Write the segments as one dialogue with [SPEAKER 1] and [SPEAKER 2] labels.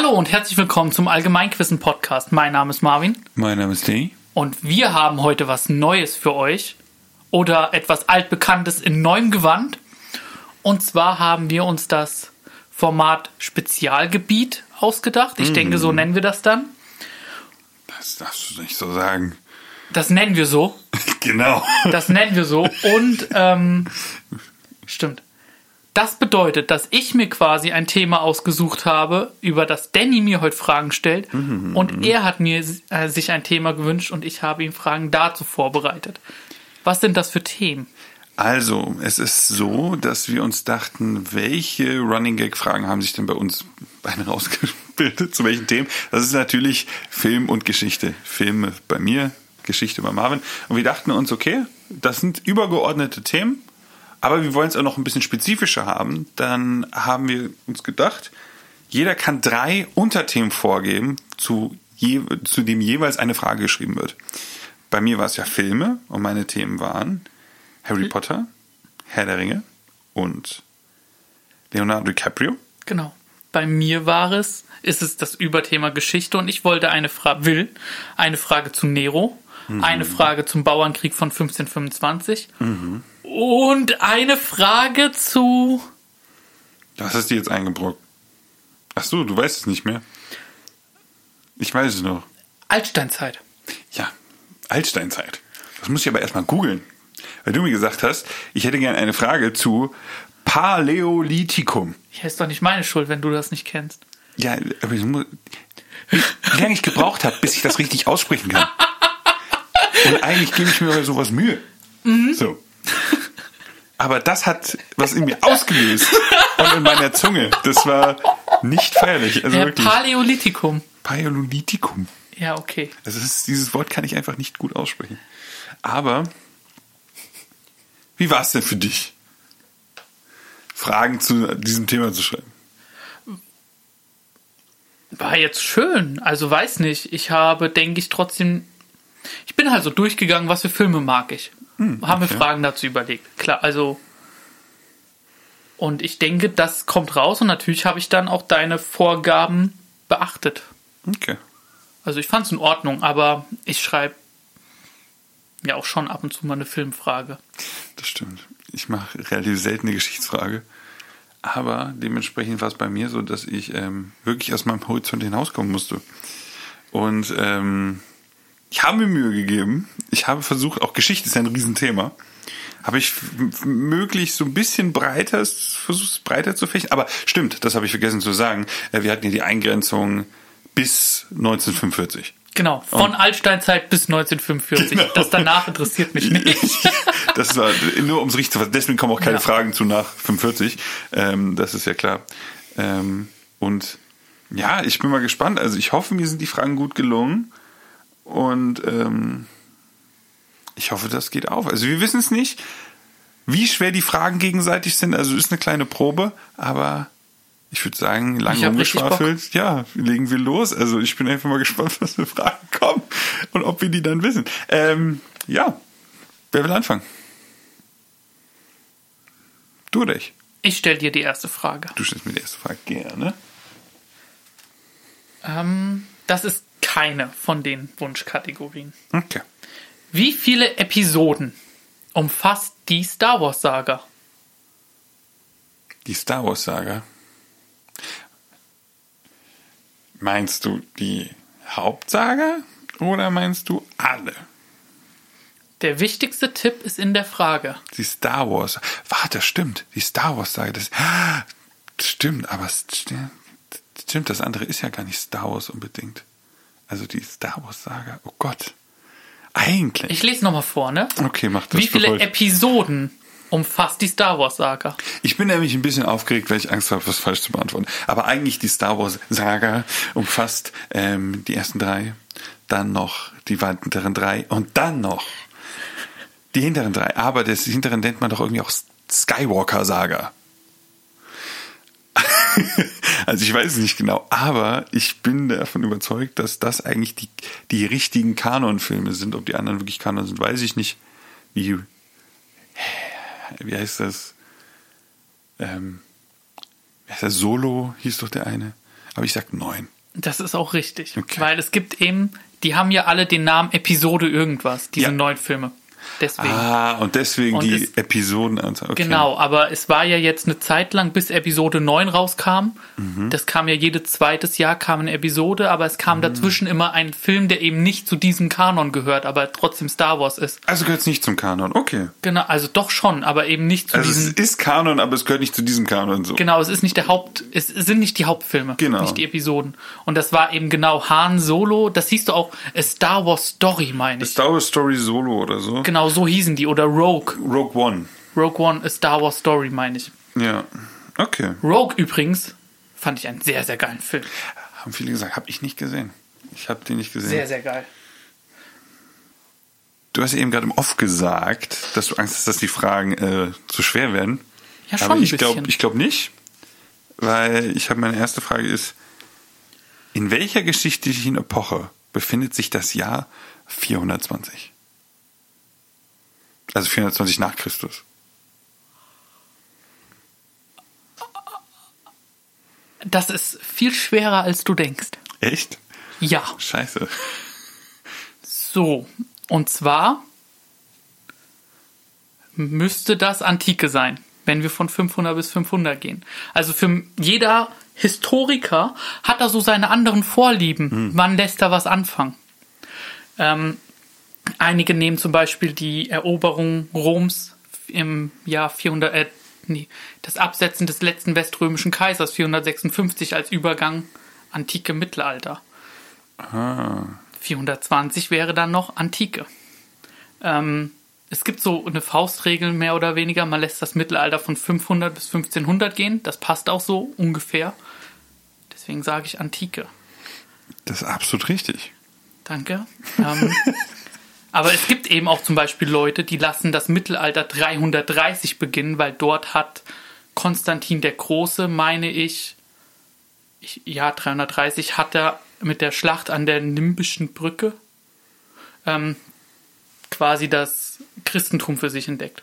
[SPEAKER 1] Hallo und herzlich willkommen zum Allgemeinquissen Podcast. Mein Name ist Marvin
[SPEAKER 2] Mein Name ist Danny.
[SPEAKER 1] und wir haben heute was Neues für euch oder etwas altbekanntes in neuem Gewand. Und zwar haben wir uns das Format Spezialgebiet ausgedacht. Ich denke, so nennen wir das dann.
[SPEAKER 2] Das darfst du nicht so sagen.
[SPEAKER 1] Das nennen wir so.
[SPEAKER 2] Genau.
[SPEAKER 1] Das nennen wir so. Und ähm, stimmt. Das bedeutet, dass ich mir quasi ein Thema ausgesucht habe, über das Danny mir heute Fragen stellt. Und er hat mir äh, sich ein Thema gewünscht und ich habe ihm Fragen dazu vorbereitet. Was sind das für Themen?
[SPEAKER 2] Also, es ist so, dass wir uns dachten, welche Running Gag Fragen haben sich denn bei uns beide rausgebildet? Zu welchen Themen? Das ist natürlich Film und Geschichte. Filme bei mir, Geschichte bei Marvin. Und wir dachten uns, okay, das sind übergeordnete Themen, aber wir wollen es auch noch ein bisschen spezifischer haben. Dann haben wir uns gedacht, jeder kann drei Unterthemen vorgeben, zu, je, zu dem jeweils eine Frage geschrieben wird. Bei mir war es ja Filme und meine Themen waren Harry Potter, Herr der Ringe und Leonardo DiCaprio.
[SPEAKER 1] Genau. Bei mir war es, ist es das Überthema Geschichte und ich wollte eine Frage, will eine Frage zu Nero, eine Frage zum Bauernkrieg von 1525 und eine Frage zu
[SPEAKER 2] Was hast du jetzt eingebrockt? Ach so, du weißt es nicht mehr. Ich weiß es noch.
[SPEAKER 1] Altsteinzeit.
[SPEAKER 2] Ja, Altsteinzeit. Das muss ich aber erstmal googeln. Weil du mir gesagt hast, ich hätte gerne eine Frage zu Paläolithikum.
[SPEAKER 1] Ja, ist doch nicht meine Schuld, wenn du das nicht kennst.
[SPEAKER 2] Ja, aber ich muss, wie wie lange ich gebraucht habe, bis ich das richtig aussprechen kann. Und eigentlich gebe ich mir bei sowas Mühe. So. Aber das hat was in mir ausgelöst und in meiner Zunge. Das war nicht feierlich. Also
[SPEAKER 1] Ja,
[SPEAKER 2] wirklich.
[SPEAKER 1] Paläolithikum.
[SPEAKER 2] Paläolithikum.
[SPEAKER 1] Ja, okay.
[SPEAKER 2] Also ist, dieses Wort kann ich einfach nicht gut aussprechen. Aber wie war es denn für dich, Fragen zu diesem Thema zu schreiben?
[SPEAKER 1] War jetzt schön. Also weiß nicht. Ich habe, denke ich, trotzdem. Ich bin halt so durchgegangen, was für Filme mag ich. Haben mir
[SPEAKER 2] okay.
[SPEAKER 1] Fragen dazu überlegt. Klar, also. Und ich denke, das kommt raus und natürlich habe ich dann auch deine Vorgaben beachtet.
[SPEAKER 2] Okay.
[SPEAKER 1] Also ich fand es in Ordnung, aber ich schreibe ja auch schon ab und zu mal eine Filmfrage.
[SPEAKER 2] Das stimmt. Ich mache relativ selten eine Geschichtsfrage. Aber dementsprechend war es bei mir so, dass ich ähm, wirklich aus meinem Horizont hinauskommen musste. Und ähm, ich habe mir Mühe gegeben. Ich habe versucht, auch Geschichte ist ja ein Riesenthema. Habe ich möglichst so ein bisschen breiter, versucht es breiter zu fächen. Aber stimmt, das habe ich vergessen zu sagen. Äh, Wir hatten ja die Eingrenzung bis 1945.
[SPEAKER 1] Genau, von Altsteinzeit bis 1945.
[SPEAKER 2] Genau.
[SPEAKER 1] Das danach interessiert mich nicht.
[SPEAKER 2] Das war nur ums richtig zu fassen. Deswegen kommen auch keine
[SPEAKER 1] Ja.
[SPEAKER 2] Fragen zu nach 45. Ähm, das ist ja klar. Ähm, und ja, ich bin mal gespannt. Also ich hoffe, mir sind die Fragen gut gelungen. Und ähm, ich hoffe, das geht auf. Also wir wissen es nicht, wie schwer die Fragen gegenseitig sind. Also ist eine kleine Probe, aber ich würde sagen, lang
[SPEAKER 1] Ich hab richtig
[SPEAKER 2] rumgeschwafelt. Ja, legen wir los. Also ich bin einfach mal gespannt, was für Fragen kommen und ob wir die dann wissen. Ähm, ja, wer will anfangen? Du oder ich?
[SPEAKER 1] Ich stelle dir die erste Frage.
[SPEAKER 2] Du stellst mir die erste Frage gerne.
[SPEAKER 1] Ähm, das ist keine von den Wunschkategorien.
[SPEAKER 2] Okay.
[SPEAKER 1] Wie viele Episoden umfasst die Star Wars Saga?
[SPEAKER 2] Die Star Wars Saga. Meinst du die Hauptsaga oder meinst du alle?
[SPEAKER 1] Der wichtigste Tipp ist in der Frage.
[SPEAKER 2] Die Star Wars. Warte, stimmt. Die Star Wars Saga. Das, das stimmt, aber stimmt, das andere ist ja gar nicht Star Wars unbedingt. Also die Star Wars Saga. Oh Gott. Eigentlich.
[SPEAKER 1] Ich lese nochmal vor, ne?
[SPEAKER 2] okay, mach das
[SPEAKER 1] Wie viele
[SPEAKER 2] ich-
[SPEAKER 1] Episoden umfasst die Star Wars Saga?
[SPEAKER 2] Ich bin nämlich ein bisschen aufgeregt, weil ich Angst habe, was falsch zu beantworten. Aber eigentlich die Star Wars Saga umfasst ähm, die ersten drei, dann noch die weiteren drei und dann noch die hinteren drei. Aber das hinteren nennt man doch irgendwie auch Skywalker Saga. also ich weiß es nicht genau, aber ich bin davon überzeugt, dass das eigentlich die, die richtigen Kanonfilme sind. Ob die anderen wirklich Kanon sind, weiß ich nicht. Wie, wie heißt das? Ähm, wie heißt das? Solo hieß doch der eine. Aber ich sag neun.
[SPEAKER 1] Das ist auch richtig.
[SPEAKER 2] Okay.
[SPEAKER 1] Weil es gibt eben, die haben ja alle den Namen Episode irgendwas, diese
[SPEAKER 2] Ja.
[SPEAKER 1] neun Filme. Deswegen.
[SPEAKER 2] Ah, und deswegen
[SPEAKER 1] Und
[SPEAKER 2] die
[SPEAKER 1] es-
[SPEAKER 2] Episodenanzahl. Okay.
[SPEAKER 1] Genau, aber es war ja jetzt eine Zeit lang, bis Episode 9 rauskam.
[SPEAKER 2] Mhm.
[SPEAKER 1] Das kam ja jedes zweites Jahr kam eine Episode, aber es kam dazwischen immer ein Film, der eben nicht zu diesem Kanon gehört, aber trotzdem Star Wars ist.
[SPEAKER 2] Also gehört es nicht zum Kanon. Okay.
[SPEAKER 1] Genau, also doch schon, aber eben nicht zu
[SPEAKER 2] Also es
[SPEAKER 1] diesem.
[SPEAKER 2] ist Kanon, aber es gehört nicht zu diesem Kanon so.
[SPEAKER 1] Genau, es ist nicht der Haupt, es sind nicht die Hauptfilme,
[SPEAKER 2] Genau.
[SPEAKER 1] nicht die Episoden. Und das war eben genau Han Solo, das siehst du auch, A Star Wars Story, meine ich.
[SPEAKER 2] Star Wars Story Solo oder so.
[SPEAKER 1] Genau, so hießen die. Oder Rogue.
[SPEAKER 2] Rogue One.
[SPEAKER 1] Rogue One, A Star Wars Story, meine ich.
[SPEAKER 2] Ja. Okay.
[SPEAKER 1] Rogue übrigens fand ich einen sehr, sehr geilen Film.
[SPEAKER 2] Haben viele gesagt, habe ich nicht gesehen. Ich habe den nicht gesehen.
[SPEAKER 1] Sehr, sehr geil.
[SPEAKER 2] Du hast eben gerade im Off gesagt, dass du Angst hast, dass die Fragen äh, zu schwer werden.
[SPEAKER 1] Ja, schon
[SPEAKER 2] Aber ich glaube glaub nicht, weil ich habe meine erste Frage ist, in welcher geschichtlichen Epoche befindet sich das Jahr 420? Also 420 nach Christus.
[SPEAKER 1] Das ist viel schwerer, als du denkst.
[SPEAKER 2] Echt?
[SPEAKER 1] Ja.
[SPEAKER 2] Scheiße.
[SPEAKER 1] So. Und zwar müsste das Antike sein, wenn wir von 500 bis 500 gehen. Also für jeder Historiker hat da so seine anderen Vorlieben. Wann lässt er was anfangen? Ähm, einige nehmen zum Beispiel die Eroberung Roms im Jahr 400, äh, nee, das Absetzen des letzten weströmischen Kaisers 456 als Übergang antike Mittelalter. 420 wäre dann noch Antike. Ähm, es gibt so eine Faustregel mehr oder weniger. Man lässt das Mittelalter von 500 bis 1500 gehen. Das passt auch so ungefähr. Deswegen sage ich Antike.
[SPEAKER 2] Das ist absolut richtig.
[SPEAKER 1] Danke. Ähm, aber es gibt eben auch zum Beispiel Leute, die lassen das Mittelalter 330 beginnen, weil dort hat Konstantin der Große, meine ich, ich ja 330, hat er mit der Schlacht an der Nimbischen Brücke ähm, quasi das Christentum für sich entdeckt.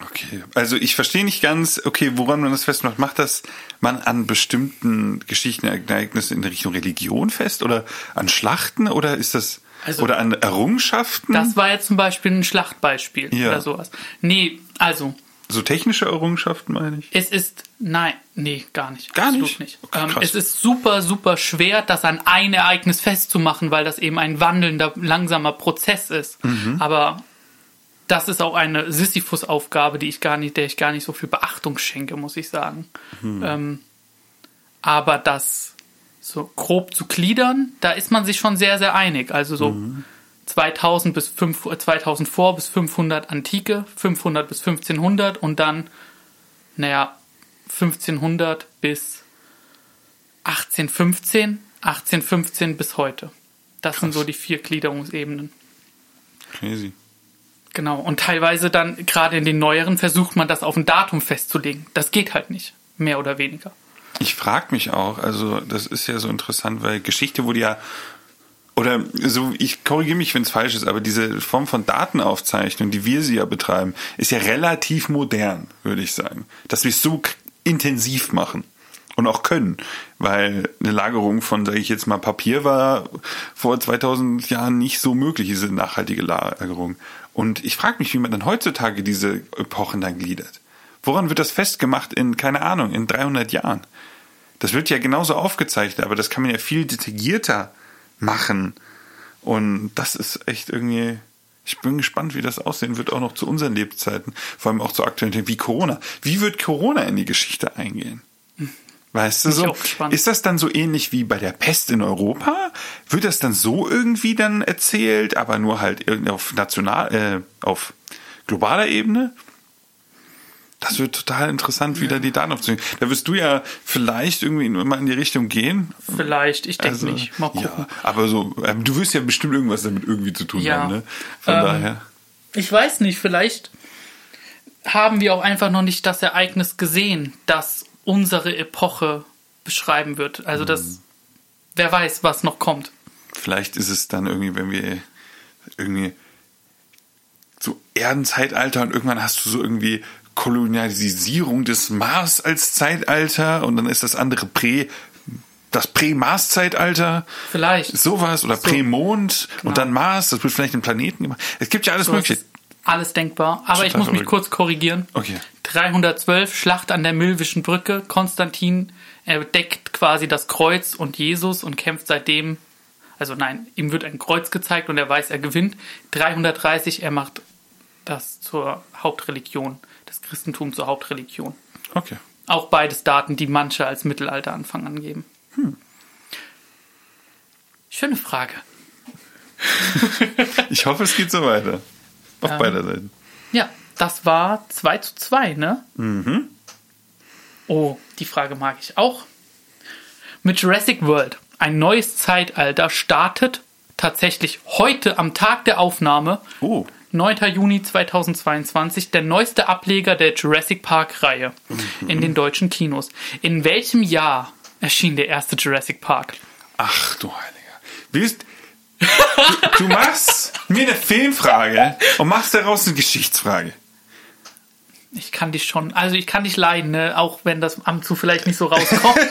[SPEAKER 2] Okay, also ich verstehe nicht ganz, okay, woran man das festmacht. Macht das man an bestimmten Geschichten, Ereignissen in Richtung Religion fest oder an Schlachten oder ist das
[SPEAKER 1] Also-
[SPEAKER 2] oder an Errungenschaften?
[SPEAKER 1] Das war jetzt zum Beispiel ein Schlachtbeispiel
[SPEAKER 2] Ja.
[SPEAKER 1] oder sowas. Nee, also
[SPEAKER 2] so technische Errungenschaften meine ich.
[SPEAKER 1] Es ist, nein, nee, gar nicht.
[SPEAKER 2] Gar nicht?
[SPEAKER 1] nicht.
[SPEAKER 2] Okay,
[SPEAKER 1] ähm,
[SPEAKER 2] krass.
[SPEAKER 1] es ist super, super schwer, das an ein Ereignis festzumachen, weil das eben ein wandelnder, langsamer Prozess ist.
[SPEAKER 2] Mhm.
[SPEAKER 1] Aber das ist auch eine Sisyphus-Aufgabe, die ich gar nicht, der ich gar nicht so viel Beachtung schenke, muss ich sagen.
[SPEAKER 2] Mhm.
[SPEAKER 1] Ähm, aber das so grob zu gliedern, da ist man sich schon sehr, sehr einig. Also so
[SPEAKER 2] Mhm.
[SPEAKER 1] 2000 bis 5, 2000 vor bis 500 Antike, 500 bis 1500 und dann, naja, 1500 bis 1815, 1815 bis heute. Das sind so die vier Gliederungsebenen.
[SPEAKER 2] Crazy.
[SPEAKER 1] Genau. Und teilweise dann, gerade in den neueren, versucht man das auf ein Datum festzulegen. Das geht halt nicht. Mehr oder weniger.
[SPEAKER 2] Ich frage mich auch, also das ist ja so interessant, weil Geschichte wurde ja oder so, ich korrigiere mich, wenn es falsch ist, aber diese Form von Datenaufzeichnung, die wir sie ja betreiben, ist ja relativ modern, würde ich sagen. Dass wir es so intensiv machen und auch können, weil eine Lagerung von, sage ich jetzt mal, Papier war vor 2000 Jahren nicht so möglich, diese nachhaltige Lagerung. Und ich frage mich, wie man dann heutzutage diese Epochen dann gliedert. Woran wird das festgemacht in, keine Ahnung, in 300 Jahren? Das wird ja genauso aufgezeichnet, aber das kann man ja viel detaillierter machen. Und das ist echt irgendwie. Ich bin gespannt, wie das aussehen wird, auch noch zu unseren Lebzeiten, vor allem auch zu aktuellen Themen wie Corona. Wie wird Corona in die Geschichte eingehen? Weißt du so? Ist das dann so ähnlich wie bei der Pest in Europa? Wird das dann so irgendwie dann erzählt, aber nur halt irgendwie auf national, äh, auf globaler Ebene? Das wird total interessant, wieder die Daten aufzunehmen. Da wirst du ja vielleicht irgendwie immer in die Richtung gehen.
[SPEAKER 1] Vielleicht, ich denke
[SPEAKER 2] Also,
[SPEAKER 1] nicht. Mal gucken.
[SPEAKER 2] Ja, aber so, ähm, du wirst ja bestimmt irgendwas damit irgendwie zu tun
[SPEAKER 1] Ja.
[SPEAKER 2] haben, ne? Von
[SPEAKER 1] Ähm,
[SPEAKER 2] daher.
[SPEAKER 1] Ich weiß nicht, vielleicht haben wir auch einfach noch nicht das Ereignis gesehen, das unsere Epoche beschreiben wird. Also das, wer weiß, was noch kommt.
[SPEAKER 2] Vielleicht ist es dann irgendwie, wenn wir irgendwie so Erdenzeitalter und irgendwann hast du so irgendwie Kolonialisierung des Mars als Zeitalter und dann ist das andere Prä das Prä-Mars-Zeitalter.
[SPEAKER 1] Vielleicht.
[SPEAKER 2] Sowas oder Prä-Mond und dann Mars, das wird vielleicht einen Planeten gemacht. Es gibt ja alles
[SPEAKER 1] So,
[SPEAKER 2] Mögliche.
[SPEAKER 1] alles denkbar. Aber ich muss mich kurz korrigieren.
[SPEAKER 2] Okay.
[SPEAKER 1] 312, Schlacht an der Milwischen Brücke. Konstantin entdeckt quasi das Kreuz und Jesus und kämpft seitdem. Also nein, ihm wird ein Kreuz gezeigt und er weiß, er gewinnt. 330, er macht das zur Hauptreligion, das Christentum zur Hauptreligion.
[SPEAKER 2] Okay.
[SPEAKER 1] Auch beides Daten, die manche als Mittelalteranfang angeben.
[SPEAKER 2] Hm.
[SPEAKER 1] Schöne Frage.
[SPEAKER 2] Ich hoffe, es geht so weiter. Auf
[SPEAKER 1] Ähm.
[SPEAKER 2] beider Seiten.
[SPEAKER 1] Ja, das war 2 zu 2, ne? Mhm. Oh, die Frage mag ich auch. Mit Jurassic World, ein neues Zeitalter, startet tatsächlich heute am Tag der Aufnahme,
[SPEAKER 2] Oh.
[SPEAKER 1] 9. Juni 2022, der neueste Ableger der Jurassic Park-Reihe in den deutschen Kinos. In welchem Jahr erschien der erste Jurassic Park?
[SPEAKER 2] Ach du Heiliger. Willst, du, du machst mir eine Filmfrage und machst daraus eine Geschichtsfrage.
[SPEAKER 1] Ich kann dich schon, also ich kann dich leiden, ne? auch wenn das am zu vielleicht nicht so rauskommt.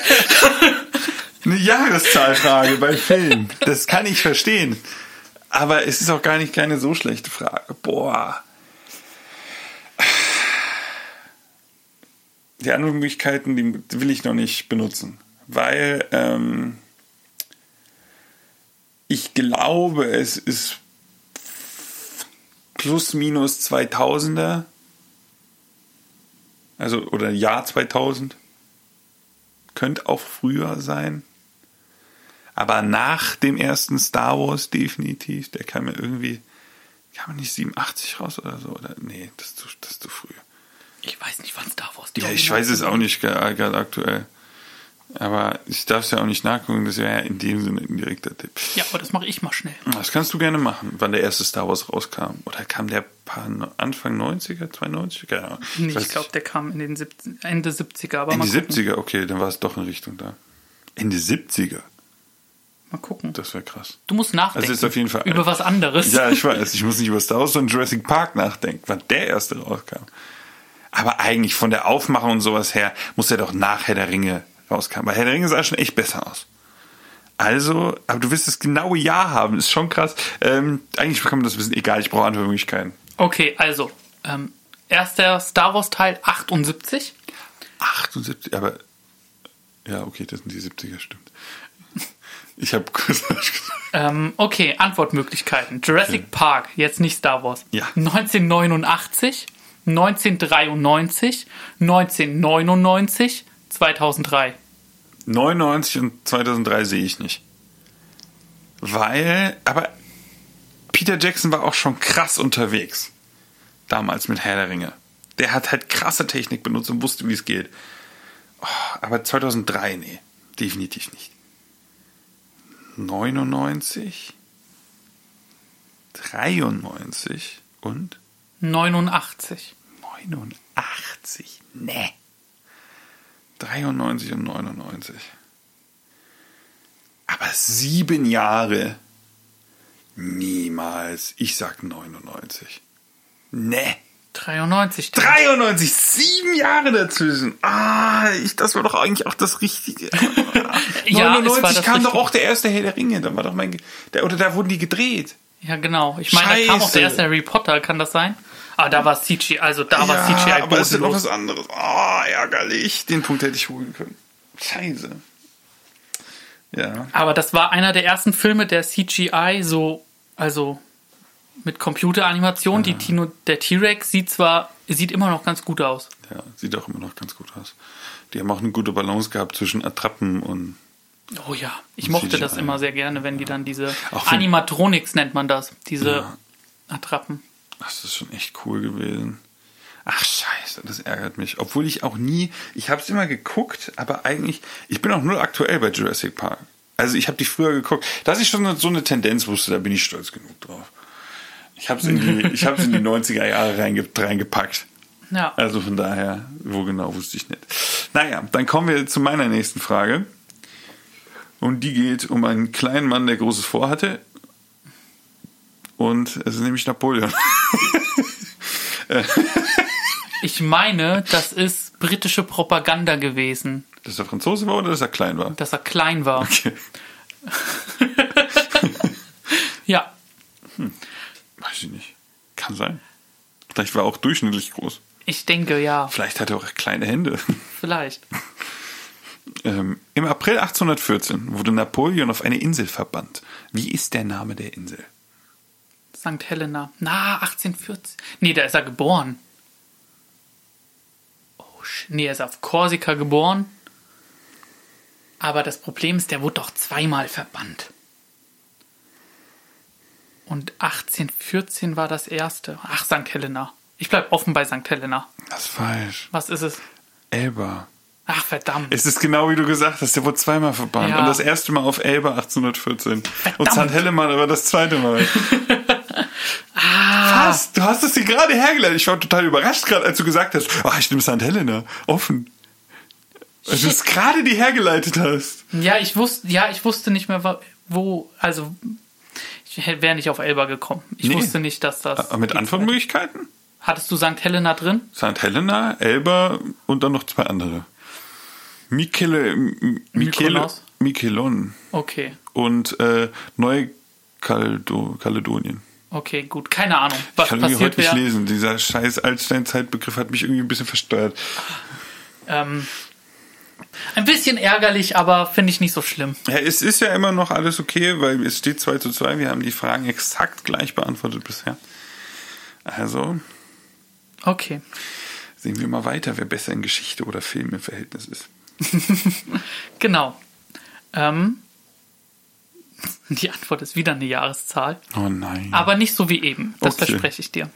[SPEAKER 2] Eine Jahreszahlfrage bei Filmen. Das kann ich verstehen. Aber es ist auch gar nicht keine so schlechte Frage. Boah. Die anderen Möglichkeiten, die will ich noch nicht benutzen. Weil ähm, ich glaube, es ist plus minus 2000er. Also, oder Jahr 2000. Könnte auch früher sein. Aber nach dem ersten Star Wars definitiv. Der kam mir irgendwie, kam nicht 87 raus oder so. Oder, nee, das ist zu, das ist zu früh.
[SPEAKER 1] Ich weiß nicht, wann Star Wars die
[SPEAKER 2] Ja, ich weiß es auch nicht gerade gerade aktuell. Aber ich darf es ja auch nicht nachgucken. Das wäre ja in dem Sinne ein direkter Tipp.
[SPEAKER 1] Ja, aber das mache ich mal schnell.
[SPEAKER 2] Das kannst du gerne machen, wann der erste Star Wars rauskam. Oder kam der Anfang 90er, 92er? Keine Ahnung.
[SPEAKER 1] Nee,
[SPEAKER 2] weiß
[SPEAKER 1] ich glaube, der kam in den 70, Ende 70er, aber
[SPEAKER 2] Ende
[SPEAKER 1] gucken.
[SPEAKER 2] 70er, okay, dann war es doch in Richtung da. Ende 70er,
[SPEAKER 1] Mal gucken.
[SPEAKER 2] das wäre krass.
[SPEAKER 1] Du musst nachdenken.
[SPEAKER 2] Also ist auf jeden Fall-
[SPEAKER 1] über was anderes.
[SPEAKER 2] Ja, ich weiß. Ich muss nicht über Star Wars, sondern Jurassic Park nachdenken, wann der erste rauskam. Aber eigentlich von der Aufmachung und sowas her muss er doch nach Herr der Ringe rauskam. Weil Herr der Ringe sah schon echt besser aus. Also, aber du wirst das genaue Jahr haben, ist schon krass. Ähm, eigentlich man das wissen, egal, ich brauche Antwortmöglichkeiten.
[SPEAKER 1] Okay, also, ähm, erster Star Wars Teil 78.
[SPEAKER 2] 78, aber ja, okay, das sind die 70er, stimmt. Ich habe.
[SPEAKER 1] Ähm, okay, Antwortmöglichkeiten. Jurassic Park, jetzt nicht Star Wars.
[SPEAKER 2] Ja.
[SPEAKER 1] 1989, 1993, 1999, 2003.
[SPEAKER 2] 99 und 2003 sehe ich nicht. Weil, aber Peter Jackson war auch schon krass unterwegs. Damals mit Herr der Ringe. Der hat halt krasse Technik benutzt und wusste, wie es geht. Oh, aber 2003, nee, definitiv nicht. 99, 93 und
[SPEAKER 1] 89.
[SPEAKER 2] 89. Nee. 93 und 99. Aber sieben Jahre. Niemals. Ich sag 99. Nee.
[SPEAKER 1] 93.
[SPEAKER 2] 93, sieben Jahre dazwischen. Ah, ich, das war doch eigentlich auch das Richtige.
[SPEAKER 1] Ja, es war
[SPEAKER 2] 99
[SPEAKER 1] das
[SPEAKER 2] kam doch auch der erste Herr der Ringe. Da war doch mein, der, oder da wurden die gedreht.
[SPEAKER 1] Ja, genau. Ich meine, da kam auch der erste Harry Potter, kann das sein? Ah, da war CGI, also da war CGI
[SPEAKER 2] aber es ist noch
[SPEAKER 1] bodenlos.
[SPEAKER 2] was anderes. Ah, ärgerlich. Den Punkt hätte ich holen können. Scheiße. Ja.
[SPEAKER 1] Aber das war einer der ersten Filme, der CGI so, also mit Computeranimation. Die Tino, der T-Rex sieht zwar, sieht immer noch ganz gut aus.
[SPEAKER 2] Ja, sieht auch immer noch ganz gut aus. Die haben auch eine gute Balance gehabt zwischen Attrappen und.
[SPEAKER 1] Oh ja, ich mochte
[SPEAKER 2] CGI.
[SPEAKER 1] das immer sehr gerne, wenn die dann diese
[SPEAKER 2] Auch
[SPEAKER 1] Animatronics nennt man das, diese
[SPEAKER 2] Ja.
[SPEAKER 1] Attrappen.
[SPEAKER 2] Das ist schon echt cool gewesen. Ach scheiße, das ärgert mich. Obwohl ich auch nie, ich habe es immer geguckt, aber eigentlich, ich bin auch null aktuell bei Jurassic Park. Also ich habe die früher geguckt. Dass ich schon so eine Tendenz wusste, da bin ich stolz genug drauf. Ich habe es in die, ich in die 90er Jahre reinge, reingepackt.
[SPEAKER 1] Ja.
[SPEAKER 2] Also von daher, wo genau wusste ich nicht. Naja, dann kommen wir zu meiner nächsten Frage. Und die geht um einen kleinen Mann, der Großes vorhatte. Und es ist nämlich Napoleon.
[SPEAKER 1] Ich meine, das ist britische Propaganda gewesen.
[SPEAKER 2] Dass er Franzose war oder dass er klein war?
[SPEAKER 1] dass er klein war.
[SPEAKER 2] Okay.
[SPEAKER 1] Ja,
[SPEAKER 2] Weiß ich nicht. Kann sein. Vielleicht war er auch durchschnittlich groß.
[SPEAKER 1] ich denke ja,
[SPEAKER 2] Vielleicht hat er auch kleine Hände.
[SPEAKER 1] vielleicht.
[SPEAKER 2] Ähm, Im April 1814 wurde Napoleon auf eine Insel verbannt. Wie ist der Name der Insel?
[SPEAKER 1] St. Helena. Na, 1840. Nee, da ist er geboren. Oh, nee, er ist auf Korsika geboren. Aber das Problem ist, der wurde doch zweimal verbannt. Und 1814 war das erste. Ach, St. Helena. Ich bleib offen bei St. Helena.
[SPEAKER 2] Das ist falsch.
[SPEAKER 1] Was ist es?
[SPEAKER 2] Elba.
[SPEAKER 1] Ach, verdammt.
[SPEAKER 2] Es ist genau wie du gesagt hast, der wurde zweimal verbannt.
[SPEAKER 1] Ja.
[SPEAKER 2] Und das erste Mal auf Elba 1814. Und
[SPEAKER 1] Verdammt.
[SPEAKER 2] St. Helena war das zweite Mal.
[SPEAKER 1] Ah.
[SPEAKER 2] Was? Du hast es dir gerade hergeleitet. Ich war total überrascht gerade, als du gesagt hast, oh, ich nehme St. Helena. Offen. Als du es gerade die hergeleitet hast.
[SPEAKER 1] Ja, ich wusste, ja, ich wusste nicht mehr, wo, also, ich wäre nicht auf Elba gekommen. Ich
[SPEAKER 2] Nee.
[SPEAKER 1] wusste nicht, dass das.
[SPEAKER 2] Aber mit Antwortmöglichkeiten?
[SPEAKER 1] Hattest du St. Helena drin?
[SPEAKER 2] St. Helena, Elba und dann noch zwei andere. Michele, Michele? Michelon
[SPEAKER 1] Okay.
[SPEAKER 2] und äh, Neukaledonien.
[SPEAKER 1] Okay, gut. Keine Ahnung, was
[SPEAKER 2] Ich kann
[SPEAKER 1] passiert
[SPEAKER 2] heute nicht
[SPEAKER 1] wäre.
[SPEAKER 2] lesen. Dieser scheiß Altsteinzeitbegriff hat mich irgendwie ein bisschen versteuert.
[SPEAKER 1] Ähm, ein bisschen ärgerlich, aber finde ich nicht so schlimm.
[SPEAKER 2] Ja, es ist ja immer noch alles okay, weil es steht 2 zu 2. Wir haben die Fragen exakt gleich beantwortet bisher. Also
[SPEAKER 1] Okay.
[SPEAKER 2] sehen wir mal weiter, wer besser in Geschichte oder Film im Verhältnis ist.
[SPEAKER 1] Genau. Ähm, die Antwort ist wieder eine Jahreszahl.
[SPEAKER 2] Oh nein.
[SPEAKER 1] Aber nicht so wie eben, das
[SPEAKER 2] Okay.
[SPEAKER 1] verspreche ich dir.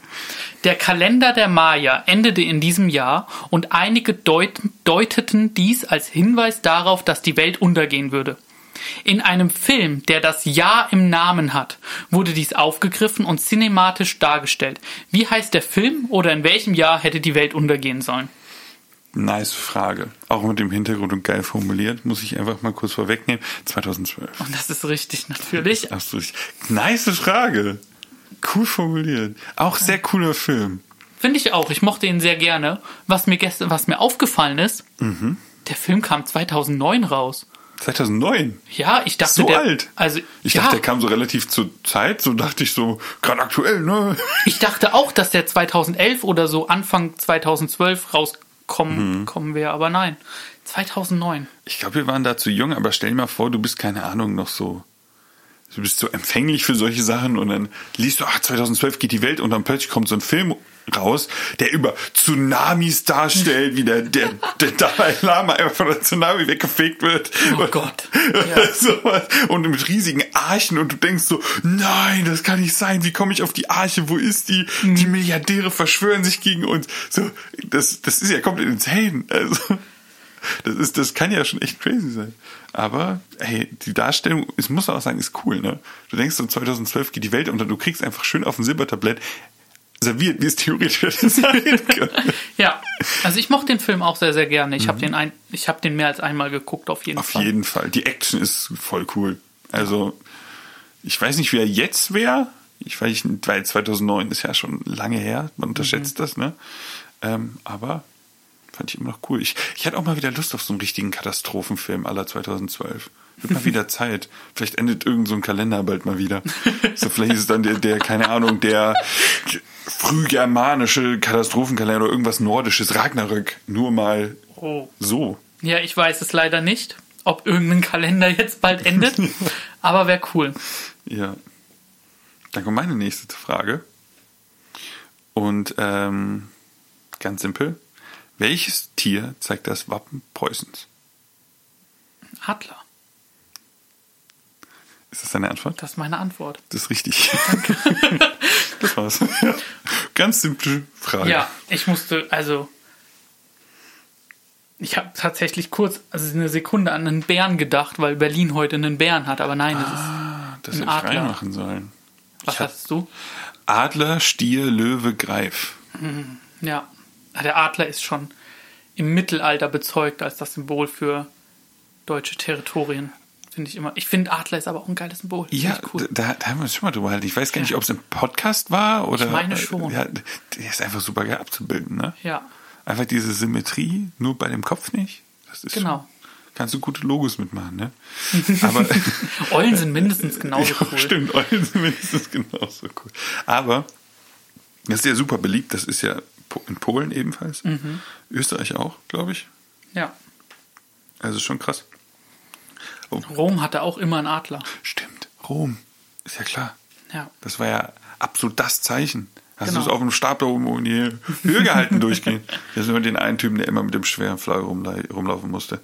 [SPEAKER 1] Der Kalender der Maya endete in diesem Jahr und einige deut deuteten dies als Hinweis darauf, dass die Welt untergehen würde. In einem Film, der das Jahr im Namen hat, wurde dies aufgegriffen und cinematisch dargestellt. Wie heißt der Film oder in welchem Jahr hätte die Welt untergehen sollen?
[SPEAKER 2] Nice Frage. Auch mit dem Hintergrund und geil formuliert, muss ich einfach mal kurz vorwegnehmen. 2012.
[SPEAKER 1] Und das ist richtig, natürlich.
[SPEAKER 2] Absolut. Nice Frage. Cool formuliert. Auch sehr cooler Film.
[SPEAKER 1] Finde ich auch. Ich mochte ihn sehr gerne. Was mir gestern, was mir aufgefallen ist,
[SPEAKER 2] Mhm.
[SPEAKER 1] der Film kam 2009 raus.
[SPEAKER 2] 2009.
[SPEAKER 1] Ja, ich dachte,
[SPEAKER 2] So
[SPEAKER 1] der,
[SPEAKER 2] alt.
[SPEAKER 1] Also,
[SPEAKER 2] Ich
[SPEAKER 1] ja,
[SPEAKER 2] dachte, der kam so relativ zur Zeit. So dachte ich so, gerade aktuell, ne?
[SPEAKER 1] ich dachte auch, dass der 2011 oder so Anfang 2012 rauskommen
[SPEAKER 2] Mhm.
[SPEAKER 1] kommen wäre, aber nein. 2009.
[SPEAKER 2] Ich glaube, wir waren da zu jung, aber stell dir mal vor, du bist, keine Ahnung, noch so. Du bist so empfänglich für solche Sachen und dann liest du, ach, 2012 geht die Welt und dann plötzlich kommt so ein Film raus, der über Tsunamis darstellt, wie der, der, der Dalai Lama einfach von der Tsunami weggefegt wird.
[SPEAKER 1] Oh
[SPEAKER 2] und,
[SPEAKER 1] Gott. Ja.
[SPEAKER 2] sowas. und mit riesigen Archen und du denkst so, nein, das kann nicht sein, wie komme ich auf die Arche, wo ist die?
[SPEAKER 1] Mhm.
[SPEAKER 2] Die Milliardäre verschwören sich gegen uns. So, das, das ist ja komplett insane. Also. Das ist, das kann ja schon echt crazy sein. Aber, hey, die Darstellung, ich muss auch sagen, ist cool, ne? Du denkst so 2012 geht die Welt unter, du kriegst einfach schön auf dem Silbertablett serviert, wie es theoretisch sein können.
[SPEAKER 1] Ja, also ich mochte den Film auch sehr, sehr gerne. Ich habe den, ein, ich hab den mehr als einmal geguckt, auf jeden
[SPEAKER 2] Mhm. Auf
[SPEAKER 1] Fall.
[SPEAKER 2] jeden Fall. Die Action ist voll cool. Also, ich weiß nicht, wie er jetzt wäre. Ich weiß nicht, weil 2009 ist ja schon lange her. Man unterschätzt
[SPEAKER 1] Mhm.
[SPEAKER 2] das, ne? Ähm, aber fand ich immer noch cool. Ich, ich hatte auch mal wieder Lust auf so einen richtigen Katastrophenfilm aller 2012. Wird mal wieder Zeit. Vielleicht endet irgend so ein Kalender bald mal wieder. So, vielleicht ist es dann der, der keine Ahnung, der frühgermanische Katastrophenkalender oder irgendwas Nordisches, Ragnarök. Nur mal
[SPEAKER 1] Oh.
[SPEAKER 2] so.
[SPEAKER 1] Ja, ich weiß es leider nicht, ob irgendein Kalender jetzt bald endet. aber wäre cool.
[SPEAKER 2] Ja. Dann kommt meine nächste Frage. Und ähm, ganz simpel. Welches Tier zeigt das Wappen Preußens?
[SPEAKER 1] Adler.
[SPEAKER 2] Ist das deine Antwort?
[SPEAKER 1] Das ist meine Antwort.
[SPEAKER 2] Das ist richtig. das war's. Ja. Ganz simple Frage.
[SPEAKER 1] Ja, ich musste, also. Ich habe tatsächlich kurz, also eine Sekunde an einen Bären gedacht, weil Berlin heute einen Bären hat, aber nein, es
[SPEAKER 2] Ah, das
[SPEAKER 1] Ein
[SPEAKER 2] hätte ich
[SPEAKER 1] Adler.
[SPEAKER 2] reinmachen sollen.
[SPEAKER 1] ist. Was
[SPEAKER 2] ich
[SPEAKER 1] hattest du?
[SPEAKER 2] Adler, Stier, Löwe, Greif.
[SPEAKER 1] Ja. Ah, Der Adler ist schon im Mittelalter bezeugt als das Symbol für deutsche Territorien. Finde ich immer. Ich finde Adler ist aber auch ein geiles Symbol.
[SPEAKER 2] Ja,
[SPEAKER 1] ich cool.
[SPEAKER 2] da, da haben wir uns schon mal drüber gehalten. Ich weiß gar nicht,
[SPEAKER 1] Ja.
[SPEAKER 2] ob es im Podcast war oder.
[SPEAKER 1] meine schon.
[SPEAKER 2] Ja, der ist einfach super geil abzubilden, ne?
[SPEAKER 1] Ja,
[SPEAKER 2] Einfach diese Symmetrie, nur bei dem Kopf nicht. Das ist
[SPEAKER 1] genau.
[SPEAKER 2] kannst du gute Logos mitmachen, ne? Aber
[SPEAKER 1] Eulen sind mindestens genauso
[SPEAKER 2] Ja,
[SPEAKER 1] cool.
[SPEAKER 2] Stimmt, Eulen sind mindestens genauso cool. Aber das ist ja super beliebt. Das ist ja in Polen ebenfalls.
[SPEAKER 1] Mhm.
[SPEAKER 2] Österreich auch, glaube ich.
[SPEAKER 1] Ja.
[SPEAKER 2] Also schon krass.
[SPEAKER 1] Rom hatte auch immer einen Adler.
[SPEAKER 2] Stimmt, Rom. Ist ja klar.
[SPEAKER 1] Ja.
[SPEAKER 2] Das war ja absolut das Zeichen. Hast
[SPEAKER 1] Genau.
[SPEAKER 2] du es auf dem Stab da oben in die Höhe gehalten durchgehen? Das ist nur den einen Typen, der immer mit dem schweren Flagge rumlaufen musste.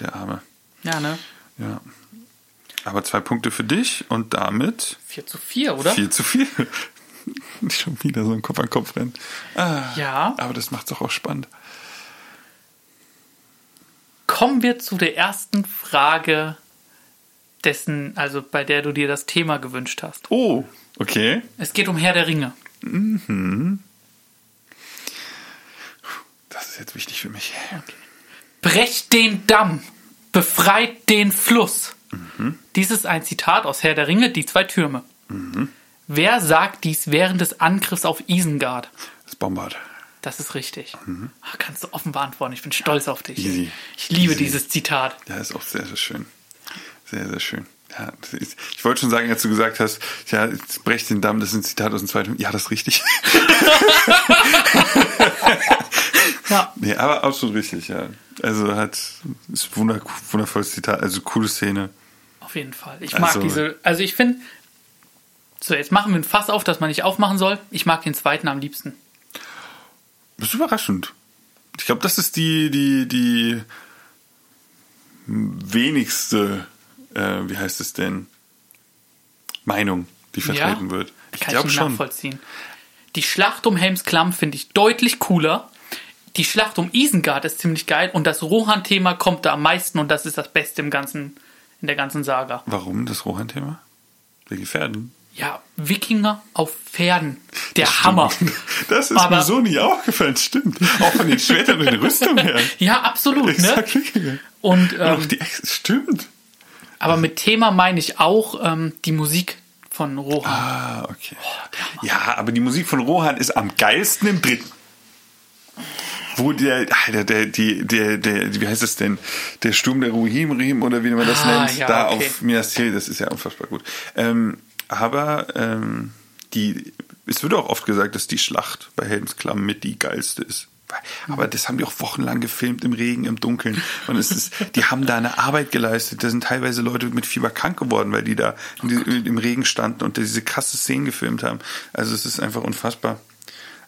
[SPEAKER 2] Der Arme.
[SPEAKER 1] Ja, ne?
[SPEAKER 2] Ja. Aber zwei Punkte für dich und damit
[SPEAKER 1] 4 zu 4, oder?
[SPEAKER 2] viel zu viel. Schon wieder so ein Kopf an Kopf rennen. Ah,
[SPEAKER 1] Ja.
[SPEAKER 2] Aber das macht es doch auch spannend.
[SPEAKER 1] Kommen wir zu der ersten Frage dessen, also bei der du dir das Thema gewünscht hast.
[SPEAKER 2] Oh, okay.
[SPEAKER 1] Es geht um Herr der Ringe.
[SPEAKER 2] Das ist jetzt wichtig für mich.
[SPEAKER 1] Brecht den Damm, befreit den Fluss. Dies ist ein Zitat aus Herr der Ringe, die zwei Türme. Wer sagt dies während des Angriffs auf Isengard?
[SPEAKER 2] Das Bombard.
[SPEAKER 1] Das ist richtig. Ach, kannst du offen beantworten. Ich bin stolz auf dich.
[SPEAKER 2] Easy.
[SPEAKER 1] Ich liebe
[SPEAKER 2] Easy.
[SPEAKER 1] dieses Zitat.
[SPEAKER 2] Ja, ist auch sehr, sehr schön. Sehr, sehr schön. Ja, ich wollte schon sagen, als du gesagt hast, ja, brecht den Damm, das ist ein Zitat aus dem zweiten. Ja, das ist richtig.
[SPEAKER 1] Ja,
[SPEAKER 2] nee, aber absolut richtig, ja. Also hat, ist wundervolles Zitat, also coole Szene.
[SPEAKER 1] auf jeden Fall. Ich mag
[SPEAKER 2] Also-
[SPEAKER 1] diese. Also ich finde. So, jetzt machen wir ein Fass auf, das man nicht aufmachen soll. Ich mag den zweiten am liebsten.
[SPEAKER 2] Das ist überraschend. Ich glaube, das ist die, die, die wenigste, äh, wie heißt es denn, Meinung, die vertreten wird. Ich
[SPEAKER 1] Kann ich
[SPEAKER 2] glaube schon.
[SPEAKER 1] nachvollziehen. Die Schlacht um Helms Klamm finde ich deutlich cooler. Die Schlacht um Isengard ist ziemlich geil und das Rohan-Thema kommt da am meisten und das ist das Beste im ganzen, in der ganzen Saga.
[SPEAKER 2] Warum das Rohan-Thema? Wegen Pferden.
[SPEAKER 1] Ja, Wikinger auf Pferden. Der
[SPEAKER 2] Stimmt.
[SPEAKER 1] Hammer.
[SPEAKER 2] Das ist
[SPEAKER 1] Aber-
[SPEAKER 2] mir so nie aufgefallen, stimmt. Auch von den Schwertern und den Rüstungen her.
[SPEAKER 1] Ja, absolut, ne?
[SPEAKER 2] Exakt Wikinger.
[SPEAKER 1] Und,
[SPEAKER 2] Und
[SPEAKER 1] ähm,
[SPEAKER 2] die Ex stimmt.
[SPEAKER 1] aber mit Thema meine ich auch ähm, die Musik von Rohan.
[SPEAKER 2] Ah, okay. Ja, aber die Musik von Rohan ist am geilsten im dritten. Wo der, Alter, der, die, der, der, wie heißt es denn? Der Sturm der Ruhim-Rim oder wie man das
[SPEAKER 1] Ah,
[SPEAKER 2] nennt,
[SPEAKER 1] ja,
[SPEAKER 2] da
[SPEAKER 1] okay.
[SPEAKER 2] auf Minas Tirith, das ist ja unfassbar gut. Ähm, aber ähm, die, es wird auch oft gesagt, dass die Schlacht bei Helms Klamm mit die geilste ist. Aber das haben die auch wochenlang gefilmt im Regen, im Dunkeln. Und es ist, die haben da eine Arbeit geleistet. Da sind teilweise Leute mit Fieber krank geworden, weil die da die- im Regen standen und diese krasse Szenen gefilmt haben. Also es ist einfach unfassbar.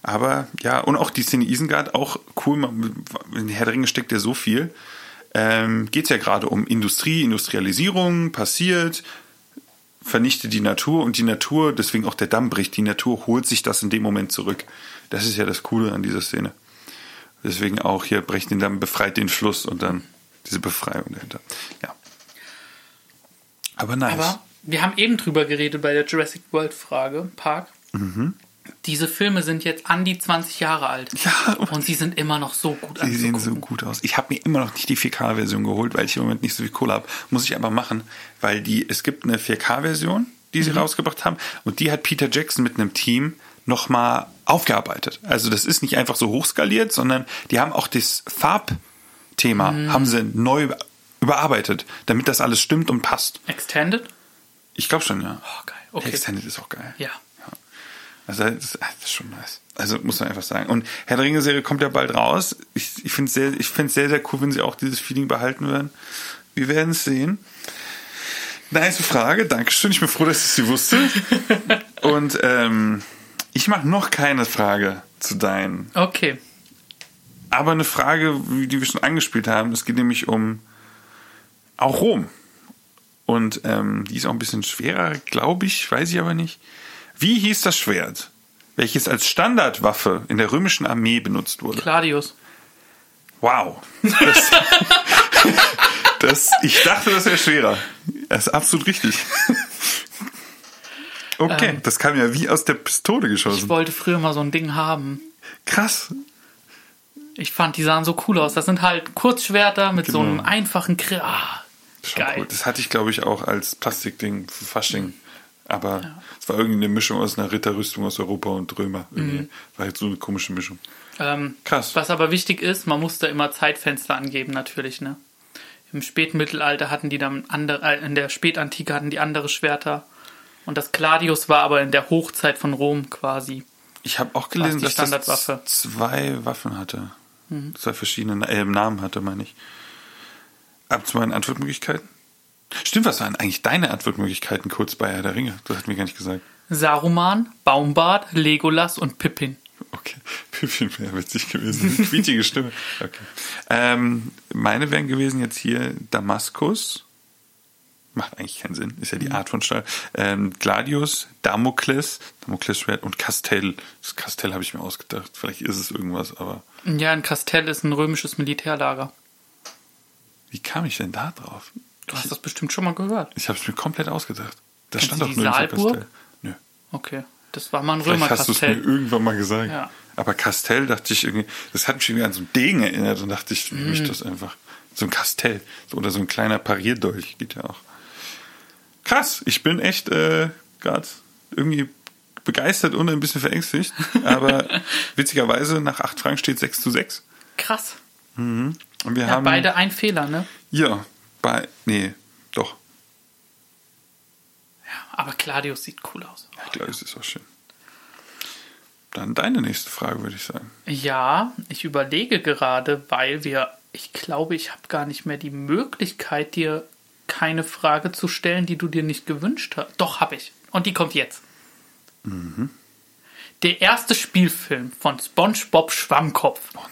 [SPEAKER 2] Aber ja, und auch die Szene Isengard, auch cool. In Herr der Ringe steckt ja so viel. Ähm, Geht es ja gerade um Industrie, Industrialisierung, passiert, vernichtet die Natur und die Natur, deswegen auch der Damm bricht, die Natur holt sich das in dem Moment zurück. Das ist ja das Coole an dieser Szene. Deswegen auch hier brecht den Damm, befreit den Fluss und dann diese Befreiung dahinter. Ja. Aber nice.
[SPEAKER 1] Aber wir haben eben drüber geredet bei der Jurassic World Frage, Park. Diese Filme sind jetzt an die 20 Jahre alt.
[SPEAKER 2] Mhm. Ja, und-
[SPEAKER 1] sie sind immer noch so gut
[SPEAKER 2] Die sehen
[SPEAKER 1] anzugucken.
[SPEAKER 2] so gut aus. Ich habe mir immer noch nicht die 4K-Version geholt, weil ich im Moment nicht so viel Kohle habe. Muss ich aber machen, weil die, es gibt eine 4K-Version, die sie rausgebracht haben, und die hat Peter Jackson mit einem Team nochmal aufgearbeitet. Also das ist nicht einfach so hochskaliert, sondern die haben auch das Farbthema, haben sie neu überarbeitet, damit das alles stimmt und passt.
[SPEAKER 1] Extended?
[SPEAKER 2] Ich glaube schon, ja.
[SPEAKER 1] Oh, geil. Okay.
[SPEAKER 2] Extended ist auch geil.
[SPEAKER 1] Ja.
[SPEAKER 2] Also das, ist schon nice. Also muss man einfach sagen. Und Herr der Ringe-Serie kommt ja bald raus. Ich, ich finde es sehr, ich find's sehr, sehr cool, wenn sie auch dieses Feeling behalten werden. Wir werden es sehen. Nice Frage, Dankeschön. Ich bin froh, dass ich sie wusste. Und ähm, ich mache noch keine Frage zu deinen.
[SPEAKER 1] Okay.
[SPEAKER 2] Aber eine Frage, die wir schon angespielt haben. Es geht nämlich um auch Rom. Und ähm, die ist auch ein bisschen schwerer, glaube ich, weiß ich aber nicht. Wie hieß das Schwert, welches als Standardwaffe in der römischen Armee benutzt wurde?
[SPEAKER 1] Gladius.
[SPEAKER 2] Wow. Das, das, ich dachte, das wäre schwerer. Das ist absolut richtig. Okay,
[SPEAKER 1] Ähm.
[SPEAKER 2] das kam ja wie aus der Pistole
[SPEAKER 1] Ich
[SPEAKER 2] geschossen.
[SPEAKER 1] wollte früher mal so ein Ding haben.
[SPEAKER 2] Krass.
[SPEAKER 1] Ich fand, die sahen so cool aus. Das sind halt Kurzschwerter mit so
[SPEAKER 2] Genau.
[SPEAKER 1] einem einfachen Grill. Ah, geil.
[SPEAKER 2] cool. Das hatte ich, glaube ich, auch als Plastikding für Fasching. Aber es war irgendwie eine Mischung aus einer Ritterrüstung aus Europa und Römer. Irgendwie. War halt so eine komische Mischung.
[SPEAKER 1] Ähm,
[SPEAKER 2] Krass.
[SPEAKER 1] Was aber wichtig ist, man muss da immer Zeitfenster angeben, natürlich, ne? Im Spätmittelalter hatten die dann andere, äh, in der Spätantike hatten die andere Schwerter. Und das Gladius war aber in der Hochzeit von Rom quasi.
[SPEAKER 2] Ich habe auch gelesen, dass das zwei Waffen hatte. Zwei verschiedene äh, Namen hatte, meine ich. Ab zu meinen Antwortmöglichkeiten? Stimmt, was waren eigentlich deine Antwortmöglichkeiten kurz bei Herr der Ringe? Das hat mir gar nicht gesagt.
[SPEAKER 1] Saruman, Baumbart, Legolas und Pippin.
[SPEAKER 2] Okay, Pippin wäre witzig gewesen. Quietschige Stimme. Okay. Ähm, meine wären gewesen jetzt hier Damaskus. Macht eigentlich keinen Sinn. Ist ja die Art von Stahl. Ähm, Gladius, Damokles, Damoklesschwert und Castell. Das Castell habe ich mir ausgedacht. Vielleicht ist es irgendwas, aber
[SPEAKER 1] Ja, in Castell ist ein römisches Militärlager.
[SPEAKER 2] wie kam ich denn da drauf?
[SPEAKER 1] Du hast das bestimmt schon mal gehört.
[SPEAKER 2] Ich habe es mir komplett ausgedacht. Da
[SPEAKER 1] Kennst
[SPEAKER 2] stand doch nirgendwo
[SPEAKER 1] Saalburg?
[SPEAKER 2] Nö.
[SPEAKER 1] Okay. Das war mal ein
[SPEAKER 2] Vielleicht hast du es mir
[SPEAKER 1] Römerkastell.
[SPEAKER 2] irgendwann mal gesagt.
[SPEAKER 1] Ja.
[SPEAKER 2] Aber Castell dachte ich irgendwie, das hat mich irgendwie an so ein Degen erinnert und dachte ich,
[SPEAKER 1] Mhm.
[SPEAKER 2] mich das einfach. So ein Kastell. Oder so ein kleiner Parierdolch geht ja auch. Krass, ich bin echt äh, gerade irgendwie begeistert und ein bisschen verängstigt. Aber witzigerweise, nach acht Fragen steht 6 zu 6.
[SPEAKER 1] Krass.
[SPEAKER 2] Und wir
[SPEAKER 1] Ja,
[SPEAKER 2] haben.
[SPEAKER 1] beide ein Fehler, ne?
[SPEAKER 2] Ja, bei. Nee, doch.
[SPEAKER 1] Aber Gladius sieht cool aus.
[SPEAKER 2] Glaube, es ist auch schön. Dann deine nächste Frage, würde ich sagen.
[SPEAKER 1] Ja, ich überlege gerade, weil wir, ich glaube, ich habe gar nicht mehr die Möglichkeit, dir keine Frage zu stellen, die du dir nicht gewünscht hast. Doch, habe ich. Und die kommt jetzt. Der erste Spielfilm von SpongeBob Schwammkopf
[SPEAKER 2] Oh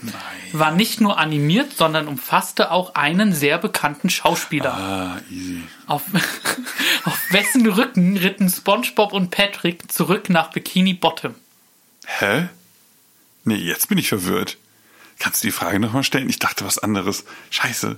[SPEAKER 1] war nicht nur animiert, sondern umfasste auch einen sehr bekannten Schauspieler.
[SPEAKER 2] Ah, easy.
[SPEAKER 1] Auf, auf wessen Rücken ritten SpongeBob und Patrick zurück nach Bikini Bottom?
[SPEAKER 2] Hä? Nee, jetzt bin ich verwirrt. Kannst du die Frage nochmal stellen? Ich dachte was anderes. Scheiße.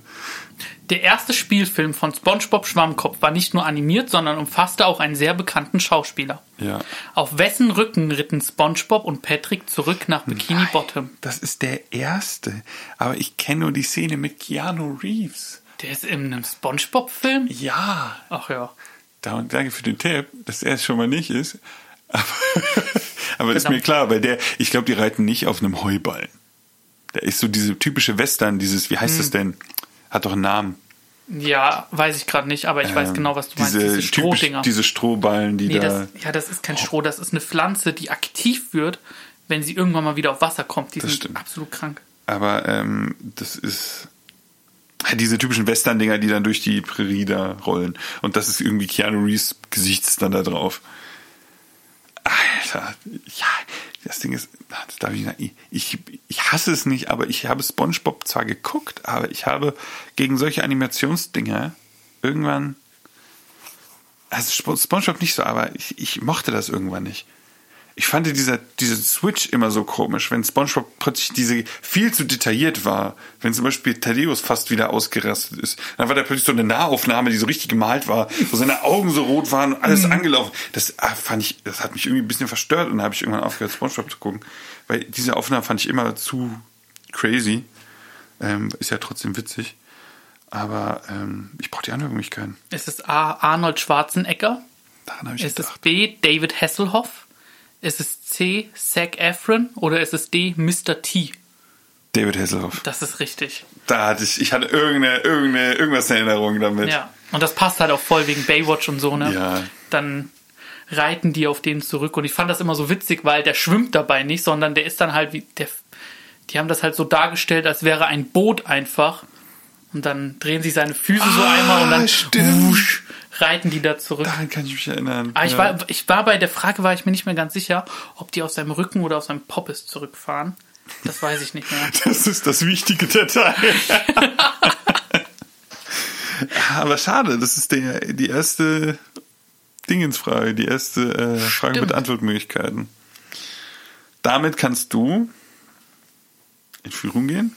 [SPEAKER 1] Der erste Spielfilm von SpongeBob Schwammkopf war nicht nur animiert, sondern umfasste auch einen sehr bekannten Schauspieler.
[SPEAKER 2] Ja.
[SPEAKER 1] Auf wessen Rücken ritten SpongeBob und Patrick zurück nach Bikini
[SPEAKER 2] Nein,
[SPEAKER 1] Bottom?
[SPEAKER 2] Das ist der erste. Aber ich kenne nur die Szene mit Keanu Reeves.
[SPEAKER 1] Der ist in einem SpongeBob-Film?
[SPEAKER 2] Ja.
[SPEAKER 1] Ach ja.
[SPEAKER 2] Danke für den Tipp, dass er es schon mal nicht ist. Aber, aber ist mir klar, weil der, ich glaube, die reiten nicht auf einem Heuballen. Der ist so diese typische Western, dieses, wie
[SPEAKER 1] Hm.
[SPEAKER 2] heißt das denn? Hat doch einen Namen.
[SPEAKER 1] Ja, weiß ich gerade nicht, aber ich weiß
[SPEAKER 2] Ähm,
[SPEAKER 1] genau, was du meinst.
[SPEAKER 2] Diese,
[SPEAKER 1] Diese
[SPEAKER 2] typisch,
[SPEAKER 1] Strohdinger.
[SPEAKER 2] diese Strohballen, die
[SPEAKER 1] nee,
[SPEAKER 2] da.
[SPEAKER 1] das, ja, das ist kein Stroh, das ist eine Pflanze, die aktiv wird, wenn sie irgendwann mal wieder auf Wasser kommt. Die
[SPEAKER 2] Das
[SPEAKER 1] sind
[SPEAKER 2] stimmt.
[SPEAKER 1] absolut krank.
[SPEAKER 2] Aber ähm, das ist halt diese typischen Western-Dinger, die dann durch die Prärie da rollen. Und das ist irgendwie Keanu Reeves Gesicht dann da drauf. Alter, ja, das Ding ist, das darf ich, sagen, ich, ich hasse es nicht, aber ich habe SpongeBob zwar geguckt, aber ich habe gegen solche Animationsdinger irgendwann, also Sp- SpongeBob nicht so, aber ich, ich mochte das irgendwann nicht. Ich fand dieser, dieser Switch immer so komisch, wenn SpongeBob plötzlich diese viel zu detailliert war. Wenn zum Beispiel Thaddeus fast wieder ausgerastet ist. Dann war da plötzlich so eine Nahaufnahme, die so richtig gemalt war, wo seine Augen so rot waren und alles angelaufen. Das ah, fand ich, das hat mich irgendwie ein bisschen verstört und dann habe ich irgendwann aufgehört, SpongeBob zu gucken. Weil diese Aufnahme fand ich immer zu crazy. Ähm, ist ja trotzdem witzig. Aber ähm, ich brauche die Anhörungsmöglichkeiten.
[SPEAKER 1] Ist es A. Arnold Schwarzenegger?
[SPEAKER 2] Daran habe ich
[SPEAKER 1] Ist es
[SPEAKER 2] gedacht.
[SPEAKER 1] B. David Hasselhoff? Ist es C. Zac Efron? Oder ist es D. Mr. T?
[SPEAKER 2] David Hasselhoff.
[SPEAKER 1] Das ist richtig.
[SPEAKER 2] Da hatte ich, ich hatte irgendeine, irgendeine, irgendwas in Erinnerung damit.
[SPEAKER 1] Ja. Und das passt halt auch voll wegen Baywatch und so, ne?
[SPEAKER 2] Ja.
[SPEAKER 1] Dann reiten die auf den zurück. Und ich fand das immer so witzig, weil der schwimmt dabei nicht, sondern der ist dann halt wie, der, die haben das halt so dargestellt, als wäre ein Boot einfach. Und dann drehen sich seine Füße so
[SPEAKER 2] Ah,
[SPEAKER 1] einmal und dann
[SPEAKER 2] stimmt.
[SPEAKER 1] wusch, reiten die da zurück.
[SPEAKER 2] Daran kann ich mich erinnern.
[SPEAKER 1] Aber ich,
[SPEAKER 2] ja.
[SPEAKER 1] war, ich war bei der Frage, war ich mir nicht mehr ganz sicher, ob die aus seinem Rücken oder aus seinem Poppes zurückfahren. Das weiß ich nicht mehr.
[SPEAKER 2] Das ist das wichtige Detail. Aber schade, das ist der, die erste Dingensfrage, die erste äh, Frage mit. Antwortmöglichkeiten. Damit kannst du in Führung gehen.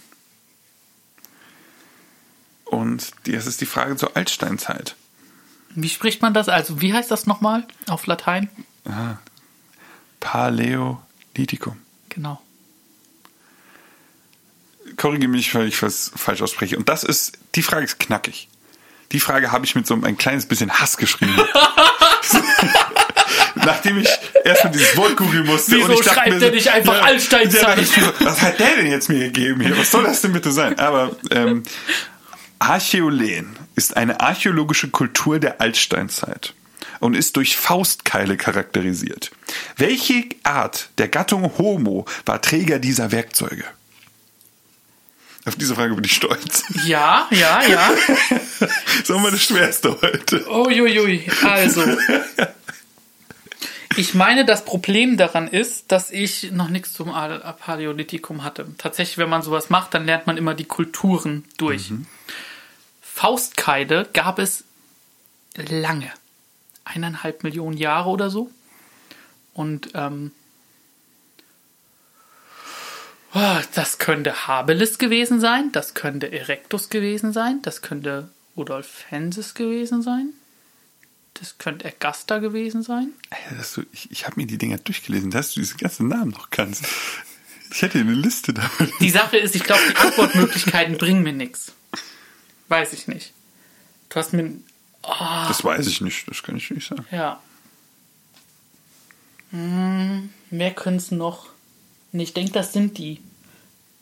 [SPEAKER 2] Und das ist die Frage zur Altsteinzeit.
[SPEAKER 1] Wie spricht man das? Also, wie heißt das nochmal auf Latein?
[SPEAKER 2] Paläolithikum.
[SPEAKER 1] Genau.
[SPEAKER 2] korrigiere mich, weil ich was falsch ausspreche. Und das ist, die Frage ist knackig. Die Frage habe ich mit so einem ein kleines bisschen Hass geschrieben. Nachdem ich erstmal dieses Wort googeln musste.
[SPEAKER 1] Wieso
[SPEAKER 2] und ich dachte
[SPEAKER 1] schreibt
[SPEAKER 2] mir
[SPEAKER 1] der nicht einfach Altsteinzeit?
[SPEAKER 2] Ja, so, was hat der denn jetzt mir gegeben hier? Was soll das denn bitte sein? Aber ähm, Archäolen ist eine archäologische Kultur der Altsteinzeit und ist durch Faustkeile charakterisiert. Welche Art der Gattung Homo war Träger dieser Werkzeuge? Auf diese Frage bin ich stolz.
[SPEAKER 1] Ja, ja, ja.
[SPEAKER 2] Das auch meine schwerste heute.
[SPEAKER 1] Uiuiui, also. Ich meine, das Problem daran ist, dass ich noch nichts zum Al- Paläolithikum hatte. Tatsächlich, wenn man sowas macht, dann lernt man immer die Kulturen durch. Faustkeile gab es lange. Eineinhalb Millionen Jahre oder so. Und ähm, oh, das könnte Habilis gewesen sein, das könnte Erectus gewesen sein, das könnte Rudolfensis gewesen sein, das könnte Ergaster gewesen sein.
[SPEAKER 2] Du, ich ich habe mir die Dinger durchgelesen, dass du diese ganzen Namen noch kannst. Ich hätte eine Liste damit.
[SPEAKER 1] Die Sache ist, ich glaube, die Antwortmöglichkeiten bringen mir nichts. Weiß ich nicht. Du hast mir.
[SPEAKER 2] Das weiß ich nicht, das kann ich nicht sagen.
[SPEAKER 1] Ja. Hm, mehr können es noch. Nee, ich denke, das sind die.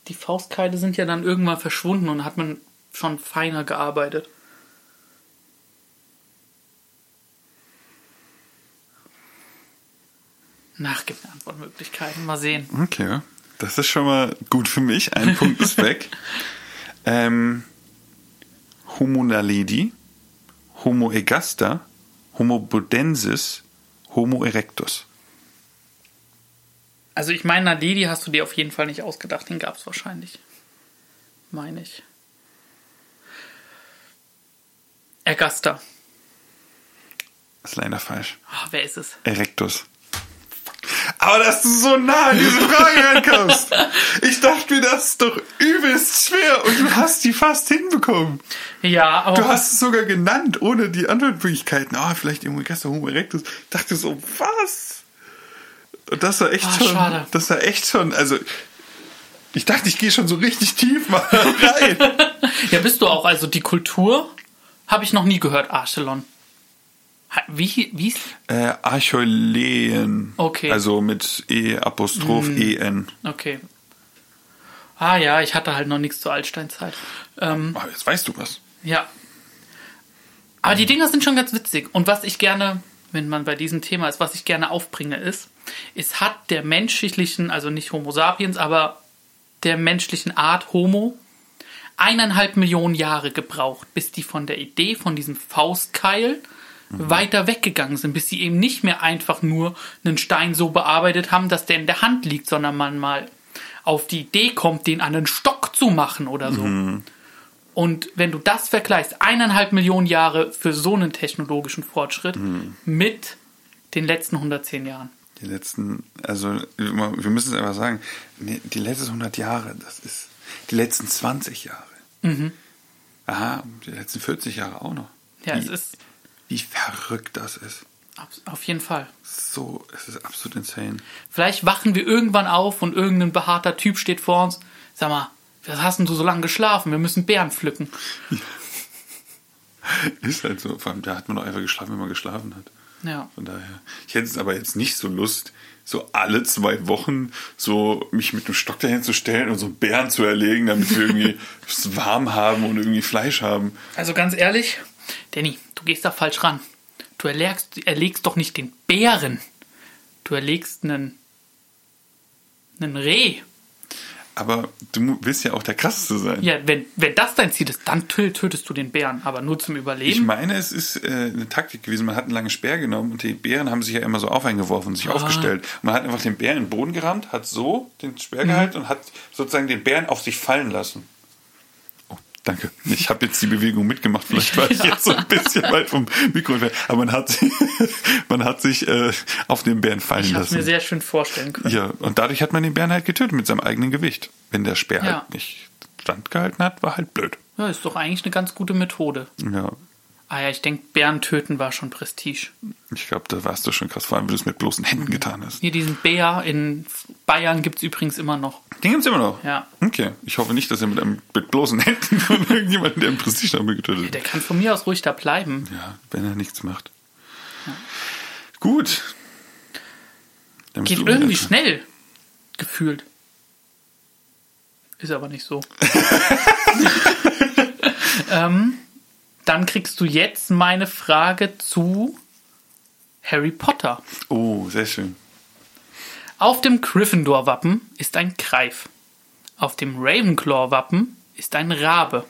[SPEAKER 1] Die Faustkeile sind ja dann irgendwann verschwunden und hat man schon feiner gearbeitet. Nach gibt Antwortmöglichkeiten. Mal sehen.
[SPEAKER 2] Okay, das ist schon mal gut für mich. Ein Punkt ist weg. Ähm, Homo naledi, Homo egaster, Homo bodensis, Homo erectus.
[SPEAKER 1] Also ich meine, Naledi hast du dir auf jeden Fall nicht ausgedacht. Den gab es wahrscheinlich. Meine ich. Ergaster.
[SPEAKER 2] ist leider falsch.
[SPEAKER 1] Ah, wer ist es?
[SPEAKER 2] Erectus. Aber dass du so nah an diese Frage rankommst. Ich dachte mir, das ist doch übelst schwer und du hast die fast hinbekommen.
[SPEAKER 1] Ja, aber
[SPEAKER 2] Du hast es sogar genannt, ohne die Antwortmöglichkeiten. Ah, vielleicht irgendwo Gaster Homo erectus. Ich dachte so, was? Und das war echt
[SPEAKER 1] Ah,
[SPEAKER 2] schon,
[SPEAKER 1] schade.
[SPEAKER 2] das war echt schon, also, ich dachte, ich gehe schon so richtig tief mal rein.
[SPEAKER 1] ja, bist du auch. Also die Kultur habe ich noch nie gehört. Archelon. Wie, wie?
[SPEAKER 2] äh, Archoleen.
[SPEAKER 1] Okay.
[SPEAKER 2] Also mit E Apostroph EN.
[SPEAKER 1] Okay. Ah ja, ich hatte halt noch nichts zur Altsteinzeit. Ähm,
[SPEAKER 2] Ah, jetzt weißt du was.
[SPEAKER 1] Ja. Aber die Dinger sind schon ganz witzig. Und was ich gerne, wenn man bei diesem Thema ist, was ich gerne aufbringe, ist, es hat der menschlichen, also nicht Homo sapiens, aber der menschlichen Art Homo eineinhalb Millionen Jahre gebraucht, bis die von der Idee von diesem Faustkeil weiter weggegangen sind, bis sie eben nicht mehr einfach nur einen Stein so bearbeitet haben, dass der in der Hand liegt, sondern man mal auf die Idee kommt, den an einen Stock zu machen oder so. Und wenn du das vergleichst, eineinhalb Millionen Jahre für so einen technologischen Fortschritt mit den letzten 110 Jahren.
[SPEAKER 2] Die letzten, also wir müssen es einfach sagen, die letzten 100 Jahre, das ist die letzten 20 Jahre. Aha, die letzten 40 Jahre auch noch.
[SPEAKER 1] Ja,
[SPEAKER 2] wie,
[SPEAKER 1] es ist
[SPEAKER 2] wie verrückt das ist.
[SPEAKER 1] auf jeden Fall.
[SPEAKER 2] So, es ist absolut insane.
[SPEAKER 1] Vielleicht wachen wir irgendwann auf und irgendein behaarter Typ steht vor uns. Sag mal, was hast denn du so lange geschlafen? Wir müssen Bären pflücken.
[SPEAKER 2] Ist halt so, vor allem da hat man doch einfach geschlafen, wenn man geschlafen hat.
[SPEAKER 1] Ja.
[SPEAKER 2] Von daher. Ich hätte es aber jetzt nicht so Lust, so alle zwei Wochen so mich mit einem Stock dahin zu stellen und so einen Bären zu erlegen, damit wir irgendwie es warm haben und irgendwie Fleisch haben.
[SPEAKER 1] Also ganz ehrlich, Danny, gehst da falsch ran. Du erlegst, erlegst doch nicht den Bären. Du erlegst einen, einen Reh.
[SPEAKER 2] Aber du willst ja auch der krasseste sein.
[SPEAKER 1] Ja, wenn, wenn das dein Ziel ist, dann tö- tötest du den Bären, aber nur zum
[SPEAKER 2] Ich
[SPEAKER 1] Überleben.
[SPEAKER 2] meine, es ist äh, eine Taktik gewesen. Man hat einen langen Speer genommen und die Bären haben sich ja immer so auf einen geworfen und sich
[SPEAKER 1] Ah.
[SPEAKER 2] aufgestellt. Und man hat einfach den Bären in den Boden gerammt, hat so den Speer
[SPEAKER 1] Mhm.
[SPEAKER 2] gehalten und hat sozusagen den Bären auf sich fallen lassen. Danke. Ich habe jetzt die Bewegung mitgemacht. Vielleicht war ich jetzt so ein bisschen weit vom Mikro entfernt. Aber man hat, man hat sich äh, auf den Bären fallen
[SPEAKER 1] ich
[SPEAKER 2] lassen.
[SPEAKER 1] mir sehr schön vorstellen können.
[SPEAKER 2] Ja, und dadurch hat man den Bären halt getötet mit seinem eigenen Gewicht. Wenn der Speer
[SPEAKER 1] Ja.
[SPEAKER 2] halt nicht standgehalten hat, war halt blöd.
[SPEAKER 1] Ja, ist doch eigentlich eine ganz gute Methode.
[SPEAKER 2] Ja,
[SPEAKER 1] Ah ja, ich denke, Bären töten war schon Prestige.
[SPEAKER 2] ich glaube, da warst du schon krass, vor allem, wie du es mit bloßen Händen getan hast.
[SPEAKER 1] Hier diesen Bär in Bayern gibt es übrigens immer noch.
[SPEAKER 2] Den gibt's immer noch?
[SPEAKER 1] Ja.
[SPEAKER 2] Okay, ich hoffe nicht, dass er mit, einem, mit bloßen Händen von irgendjemandem, der im Prestige haben getötet
[SPEAKER 1] Der
[SPEAKER 2] hat.
[SPEAKER 1] kann von mir aus ruhig da bleiben.
[SPEAKER 2] Ja, wenn er nichts macht. Gut. Dann bist
[SPEAKER 1] Geht irgendwie schnell. Gefühlt. Ist aber nicht so. ähm, dann kriegst du jetzt meine Frage zu Harry Potter.
[SPEAKER 2] Oh, sehr schön.
[SPEAKER 1] Auf dem Gryffindor-Wappen ist ein Greif. Auf dem Ravenclaw-Wappen ist ein Rabe.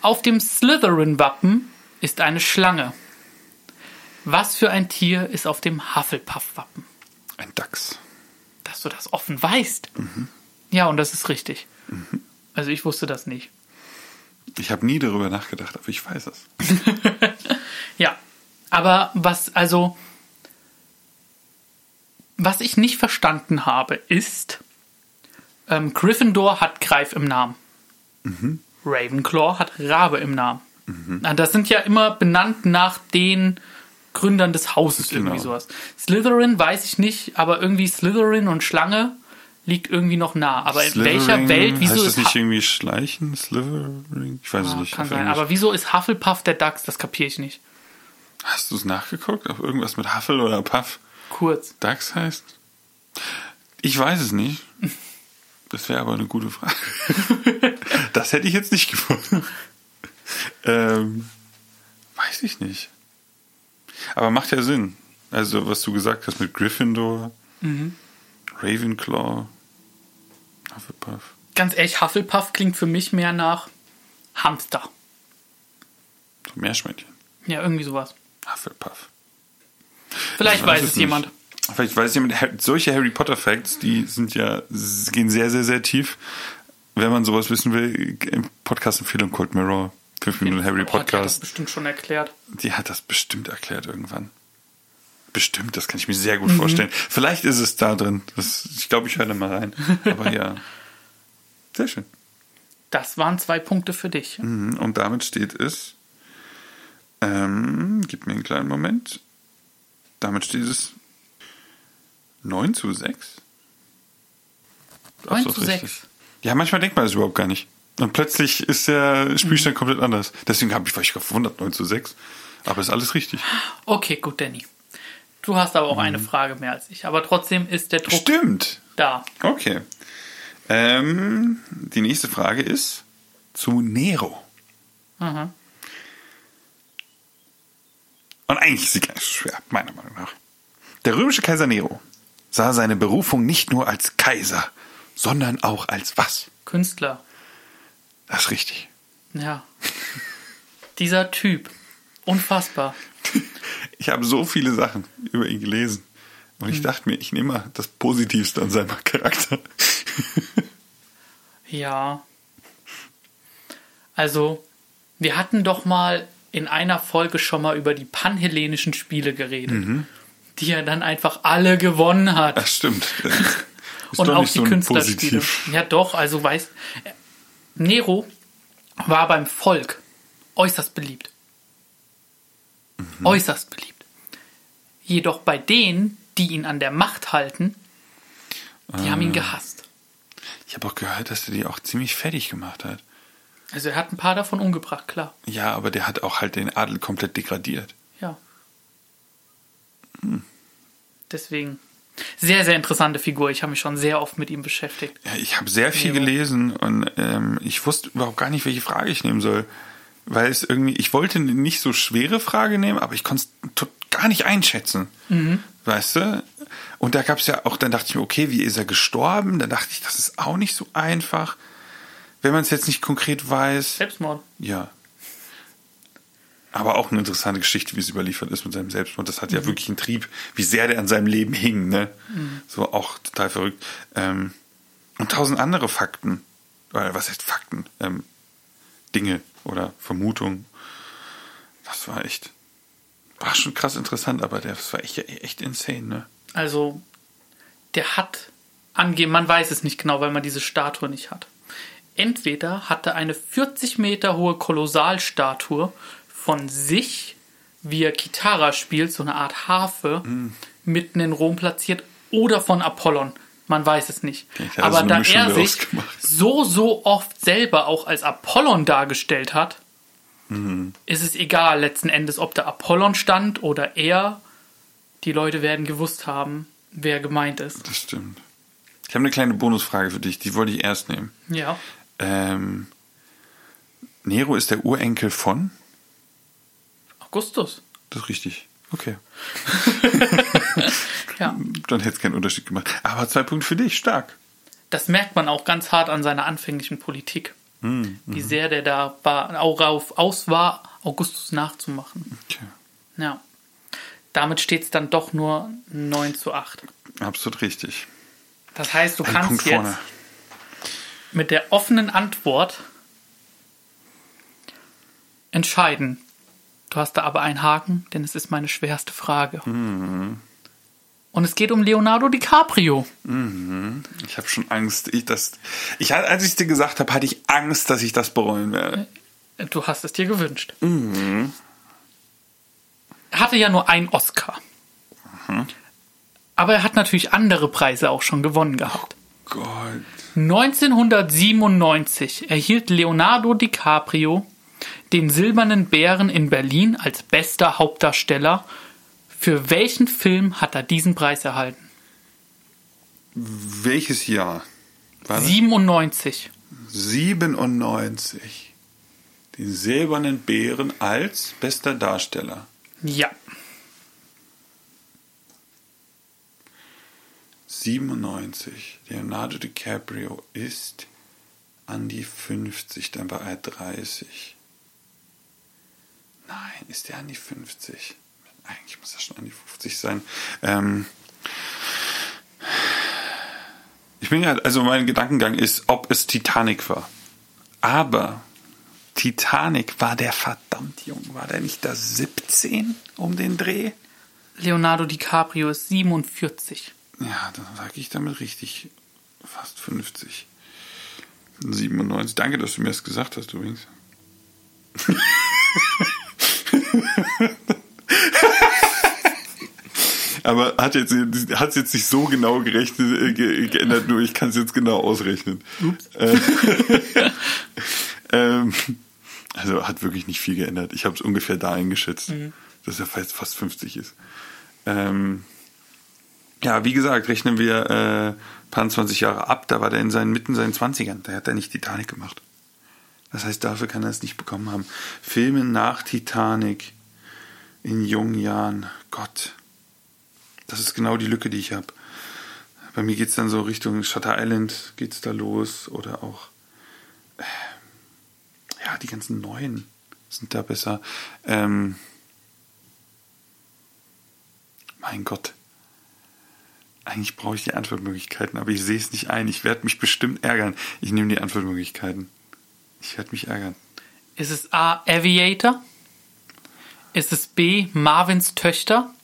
[SPEAKER 1] Auf dem Slytherin-Wappen ist eine Schlange. Was für ein Tier ist auf dem Hufflepuff-Wappen?
[SPEAKER 2] Ein Dachs.
[SPEAKER 1] Dass du das offen weißt. Ja, und das ist richtig. Also ich wusste das nicht.
[SPEAKER 2] Ich habe nie darüber nachgedacht, aber ich weiß es.
[SPEAKER 1] Ja, aber was, also, was ich nicht verstanden habe, ist, ähm, Gryffindor hat Greif im Namen. Ravenclaw hat Rabe im Namen. Na, Das sind ja immer benannt nach den Gründern des Hauses, irgendwie
[SPEAKER 2] Genau.
[SPEAKER 1] sowas. Slytherin weiß ich nicht, aber irgendwie Slytherin und Schlange liegt irgendwie noch nah. Aber in welcher Welt, wieso
[SPEAKER 2] heißt das
[SPEAKER 1] ist
[SPEAKER 2] nicht
[SPEAKER 1] Hu-
[SPEAKER 2] irgendwie Schleichen? Slytherin? Ich weiß es
[SPEAKER 1] Ah,
[SPEAKER 2] nicht.
[SPEAKER 1] Kann
[SPEAKER 2] auf
[SPEAKER 1] sein,
[SPEAKER 2] Englisch.
[SPEAKER 1] aber wieso ist Hufflepuff der Dachs? Das kapiere ich nicht.
[SPEAKER 2] Hast du es nachgeguckt, ob irgendwas mit Huffle oder Puff
[SPEAKER 1] Kurz.
[SPEAKER 2] Dachs heißt? Ich weiß es nicht. Das wäre aber eine gute Frage. das hätte ich jetzt nicht gefunden. Ähm, weiß ich nicht. Aber macht ja Sinn. Also, was du gesagt hast mit Gryffindor,
[SPEAKER 1] Mhm.
[SPEAKER 2] Ravenclaw, Hufflepuff.
[SPEAKER 1] Ganz ehrlich, Hufflepuff klingt für mich mehr nach Hamster.
[SPEAKER 2] So Meerschweinchen.
[SPEAKER 1] Ja, irgendwie sowas.
[SPEAKER 2] Hufflepuff.
[SPEAKER 1] Vielleicht
[SPEAKER 2] Ich
[SPEAKER 1] weiß es
[SPEAKER 2] nicht.
[SPEAKER 1] jemand.
[SPEAKER 2] Vielleicht weiß jemand, Ha- solche Harry Potter Facts, die sind ja, gehen sehr, sehr, sehr tief. Wenn man sowas wissen will, im Podcast Empfehlung Cold Mirror, 5 Minuten Harry
[SPEAKER 1] Oh, die hat das
[SPEAKER 2] Podcast,
[SPEAKER 1] bestimmt schon erklärt.
[SPEAKER 2] die hat das bestimmt erklärt irgendwann. Bestimmt, das kann ich mir sehr
[SPEAKER 1] Mhm.
[SPEAKER 2] gut vorstellen. Vielleicht ist es da drin. Das, ich glaube, ich höre da mal rein. Aber ja. Sehr schön.
[SPEAKER 1] Das waren zwei Punkte für dich.
[SPEAKER 2] Mhm, Und damit steht es, ähm, gib mir einen kleinen Moment. Damit steht es 9 zu 6.
[SPEAKER 1] 9
[SPEAKER 2] Absolut
[SPEAKER 1] zu 6.
[SPEAKER 2] Ja, manchmal denkt man das überhaupt gar nicht. Und plötzlich ist der Spielstand komplett anders. Deswegen habe ich mich gewundert, 9 zu 6. Aber ist alles richtig.
[SPEAKER 1] Okay, gut, Danny. Du hast aber auch
[SPEAKER 2] Mhm.
[SPEAKER 1] eine Frage mehr als ich. Aber trotzdem ist der Druck
[SPEAKER 2] Stimmt.
[SPEAKER 1] da.
[SPEAKER 2] Okay. Ähm, die nächste Frage ist zu Nero.
[SPEAKER 1] Aha.
[SPEAKER 2] Und eigentlich ist sie so schwer, meiner Meinung nach. Der römische Kaiser Nero sah seine Berufung nicht nur als Kaiser, sondern auch als was?
[SPEAKER 1] Künstler.
[SPEAKER 2] Das ist richtig.
[SPEAKER 1] Ja. Dieser Typ. Unfassbar.
[SPEAKER 2] Ich habe so viele Sachen über ihn gelesen. Und
[SPEAKER 1] Hm.
[SPEAKER 2] ich dachte mir, ich nehme mal das Positivste an seinem Charakter.
[SPEAKER 1] Ja. Also, wir hatten doch mal in einer Folge schon mal über die panhellenischen Spiele geredet,
[SPEAKER 2] Mhm.
[SPEAKER 1] die er dann einfach alle gewonnen hat.
[SPEAKER 2] Das stimmt. Das ist
[SPEAKER 1] und auch die
[SPEAKER 2] so
[SPEAKER 1] Künstlerspiele.
[SPEAKER 2] Positiv.
[SPEAKER 1] Ja, doch, also weiß. Nero war beim Volk äußerst beliebt.
[SPEAKER 2] Mhm.
[SPEAKER 1] Äußerst beliebt. Jedoch bei denen, die ihn an der Macht halten, die haben ihn
[SPEAKER 2] Ah.
[SPEAKER 1] gehasst.
[SPEAKER 2] Ich habe auch gehört, dass er die auch ziemlich fertig gemacht hat.
[SPEAKER 1] Also er hat ein paar davon umgebracht, klar.
[SPEAKER 2] Ja, aber der hat auch halt den Adel komplett degradiert.
[SPEAKER 1] Ja.
[SPEAKER 2] Hm.
[SPEAKER 1] Deswegen. Sehr, sehr interessante Figur. Ich habe mich schon sehr oft mit ihm beschäftigt.
[SPEAKER 2] Ja, ich habe sehr viel gelesen und ähm, ich wusste überhaupt gar nicht, welche Frage ich nehmen soll. Weil es irgendwie, ich wollte eine nicht so schwere Frage nehmen, aber ich konnte es gar nicht einschätzen. Weißt du? Und da gab es ja auch, dann dachte ich mir, okay, wie ist er gestorben? Dann dachte ich, das ist auch nicht so einfach, wenn man es jetzt nicht konkret weiß.
[SPEAKER 1] Selbstmord.
[SPEAKER 2] Ja. Aber auch eine interessante Geschichte, wie es überliefert ist mit seinem Selbstmord. Das hat ja wirklich einen Trieb, wie sehr der an seinem Leben hing, ne? So auch total verrückt. Ähm, und tausend andere Fakten. Oder was heißt Fakten? Ähm, Dinge oder Vermutungen. Das war echt. War schon krass interessant, aber das war echt, echt insane, ne?
[SPEAKER 1] Also, der hat angegeben, man weiß es nicht genau, weil man diese Statue nicht hat. Entweder hat er eine 40 Meter hohe Kolossalstatue von sich, wie er Kitara spielt, so eine Art Harfe, mitten in Rom platziert, oder von Apollon. Man weiß es nicht.
[SPEAKER 2] Er
[SPEAKER 1] Aber da
[SPEAKER 2] Mischung
[SPEAKER 1] er sich so, so oft selber auch als Apollon dargestellt hat,
[SPEAKER 2] Mhm.
[SPEAKER 1] ist es egal letzten Endes, ob da Apollon stand oder er. Die Leute werden gewusst haben, wer gemeint ist.
[SPEAKER 2] Das stimmt. Ich habe eine kleine Bonusfrage für dich, die wollte ich erst nehmen.
[SPEAKER 1] Ja.
[SPEAKER 2] Ähm, Nero ist der Urenkel von?
[SPEAKER 1] Augustus.
[SPEAKER 2] Das ist richtig. Okay.
[SPEAKER 1] Ja.
[SPEAKER 2] Dann hätte es keinen Unterschied gemacht. Aber zwei Punkte für dich, stark.
[SPEAKER 1] Das merkt man auch ganz hart an seiner anfänglichen Politik.
[SPEAKER 2] Hm,
[SPEAKER 1] Wie sehr der da war, auch auf, aus war, Augustus nachzumachen.
[SPEAKER 2] Okay.
[SPEAKER 1] Ja. Damit steht es dann doch nur 9 zu 8.
[SPEAKER 2] Absolut richtig.
[SPEAKER 1] Das heißt, du
[SPEAKER 2] Ein
[SPEAKER 1] kannst
[SPEAKER 2] Punkt
[SPEAKER 1] jetzt
[SPEAKER 2] vorne.
[SPEAKER 1] mit der offenen Antwort entscheiden. Du hast da aber einen Haken, denn es ist meine schwerste Frage.
[SPEAKER 2] Mhm.
[SPEAKER 1] Und es geht um Leonardo DiCaprio.
[SPEAKER 2] Ich habe schon Angst. Ich, das, ich, als ich es dir gesagt habe, hatte ich Angst, dass ich das bereuen werde.
[SPEAKER 1] Du hast es dir gewünscht.
[SPEAKER 2] Mhm.
[SPEAKER 1] Er hatte ja nur einen Oscar.
[SPEAKER 2] Mhm.
[SPEAKER 1] Aber er hat natürlich andere Preise auch schon gewonnen gehabt.
[SPEAKER 2] Gott.
[SPEAKER 1] 1997 erhielt Leonardo DiCaprio den Silbernen Bären in Berlin als bester Hauptdarsteller. Für welchen Film hat er diesen Preis erhalten?
[SPEAKER 2] Welches Jahr? War das?
[SPEAKER 1] 97.
[SPEAKER 2] 97. Den silbernen Bären als bester Darsteller.
[SPEAKER 1] Ja.
[SPEAKER 2] 97. Leonardo DiCaprio ist an die 50, dann war er 30. Nein, ist er an die 50? Eigentlich muss er schon an die 50 sein. Ähm ich bin ja, also mein Gedankengang ist, ob es Titanic war. Aber Titanic war der verdammt jung. War der nicht da 17 um den Dreh?
[SPEAKER 1] Leonardo DiCaprio ist 47.
[SPEAKER 2] Ja, dann sage ich damit richtig. Fast 50. 97. Danke, dass du mir das gesagt hast übrigens. Aber hat jetzt, hat jetzt nicht so genau gerechnet, äh, ge, geändert, nur ich kann es jetzt genau ausrechnen. Äh, ähm, also hat wirklich nicht viel geändert. Ich habe es ungefähr da eingeschätzt, dass er fast, fast 50 ist. Ähm, ja, wie gesagt, rechnen wir äh, paar 20 Jahre ab, da war der in seinen mitten seinen 20ern, da hat er nicht Titanic gemacht. Das heißt, dafür kann er es nicht bekommen haben. Filme nach Titanic in jungen Jahren, Gott. Das ist genau die Lücke, die ich habe. Bei mir geht's dann so Richtung Shutter Island geht's da los oder auch äh, ja, die ganzen neuen sind da besser. Ähm, mein Gott. Eigentlich brauche ich die Antwortmöglichkeiten, aber ich sehe es nicht ein. Ich werde mich bestimmt ärgern. Ich nehme die Antwortmöglichkeiten. Ich werde mich ärgern.
[SPEAKER 1] Ist es A. Aviator? Ist es B. Marvins Töchter?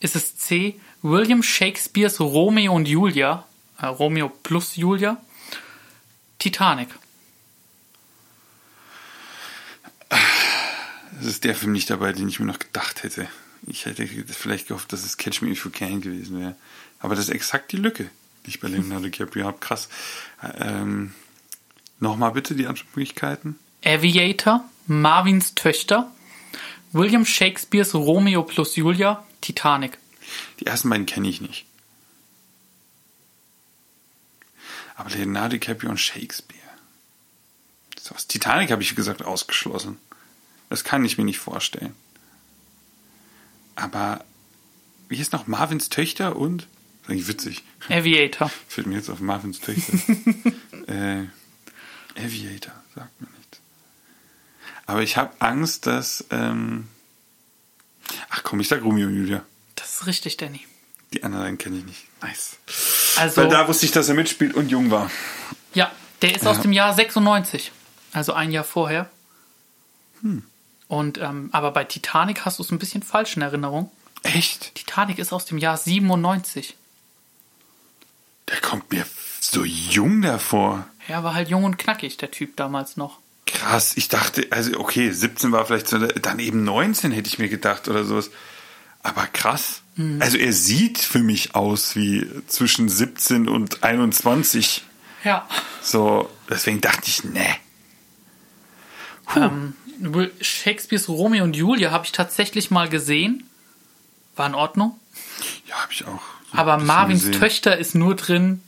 [SPEAKER 1] Ist es C. William Shakespeares Romeo und Julia? Äh, Romeo plus Julia? Titanic.
[SPEAKER 2] Es ist der Film nicht dabei, den ich mir noch gedacht hätte. Ich hätte vielleicht gehofft, dass es Catch Me If You Can gewesen wäre. Aber das ist exakt die Lücke, die ich bei Leonardo DiCaprio habe. Krass. Ähm, Nochmal bitte die Antwortmöglichkeiten.
[SPEAKER 1] Aviator, Marvins Töchter, William Shakespeares Romeo plus Julia, Titanic.
[SPEAKER 2] Die ersten beiden kenne ich nicht. Aber Leonardo DiCaprio und Shakespeare. So, was Titanic habe ich, wie gesagt, ausgeschlossen. Das kann ich mir nicht vorstellen. Aber wie hieß noch Marvins Töchter und? Das ist eigentlich witzig.
[SPEAKER 1] Aviator.
[SPEAKER 2] Fällt mir jetzt auf Marvins Töchter. äh, Aviator, sagt mir nichts. Aber ich habe Angst, dass. Ähm Ach komm, ich sag Romeo und Julia.
[SPEAKER 1] Das ist richtig, Danny.
[SPEAKER 2] Die anderen kenne ich nicht. Nice.
[SPEAKER 1] Also,
[SPEAKER 2] Weil da wusste ich, dass er mitspielt und jung war.
[SPEAKER 1] ja, der ist aus
[SPEAKER 2] Ja.
[SPEAKER 1] dem Jahr 96. Also ein Jahr vorher.
[SPEAKER 2] Hm.
[SPEAKER 1] Und, ähm, aber bei Titanic hast du es ein bisschen falsch in Erinnerung.
[SPEAKER 2] Echt?
[SPEAKER 1] Titanic ist aus dem Jahr 97.
[SPEAKER 2] Der kommt mir so jung davor.
[SPEAKER 1] Er war halt jung und knackig, der Typ damals noch.
[SPEAKER 2] Krass, ich dachte, also okay, 17 war vielleicht so, dann eben 19 hätte ich mir gedacht oder sowas. Aber krass. Also er sieht für mich aus wie zwischen 17 und 21.
[SPEAKER 1] Ja.
[SPEAKER 2] So, deswegen dachte ich, ne.
[SPEAKER 1] Ähm, Shakespeares Romeo und Julia habe ich tatsächlich mal gesehen. War in Ordnung.
[SPEAKER 2] Ja, habe ich auch. so
[SPEAKER 1] Aber Marvins
[SPEAKER 2] gesehen.
[SPEAKER 1] Töchter ist nur drin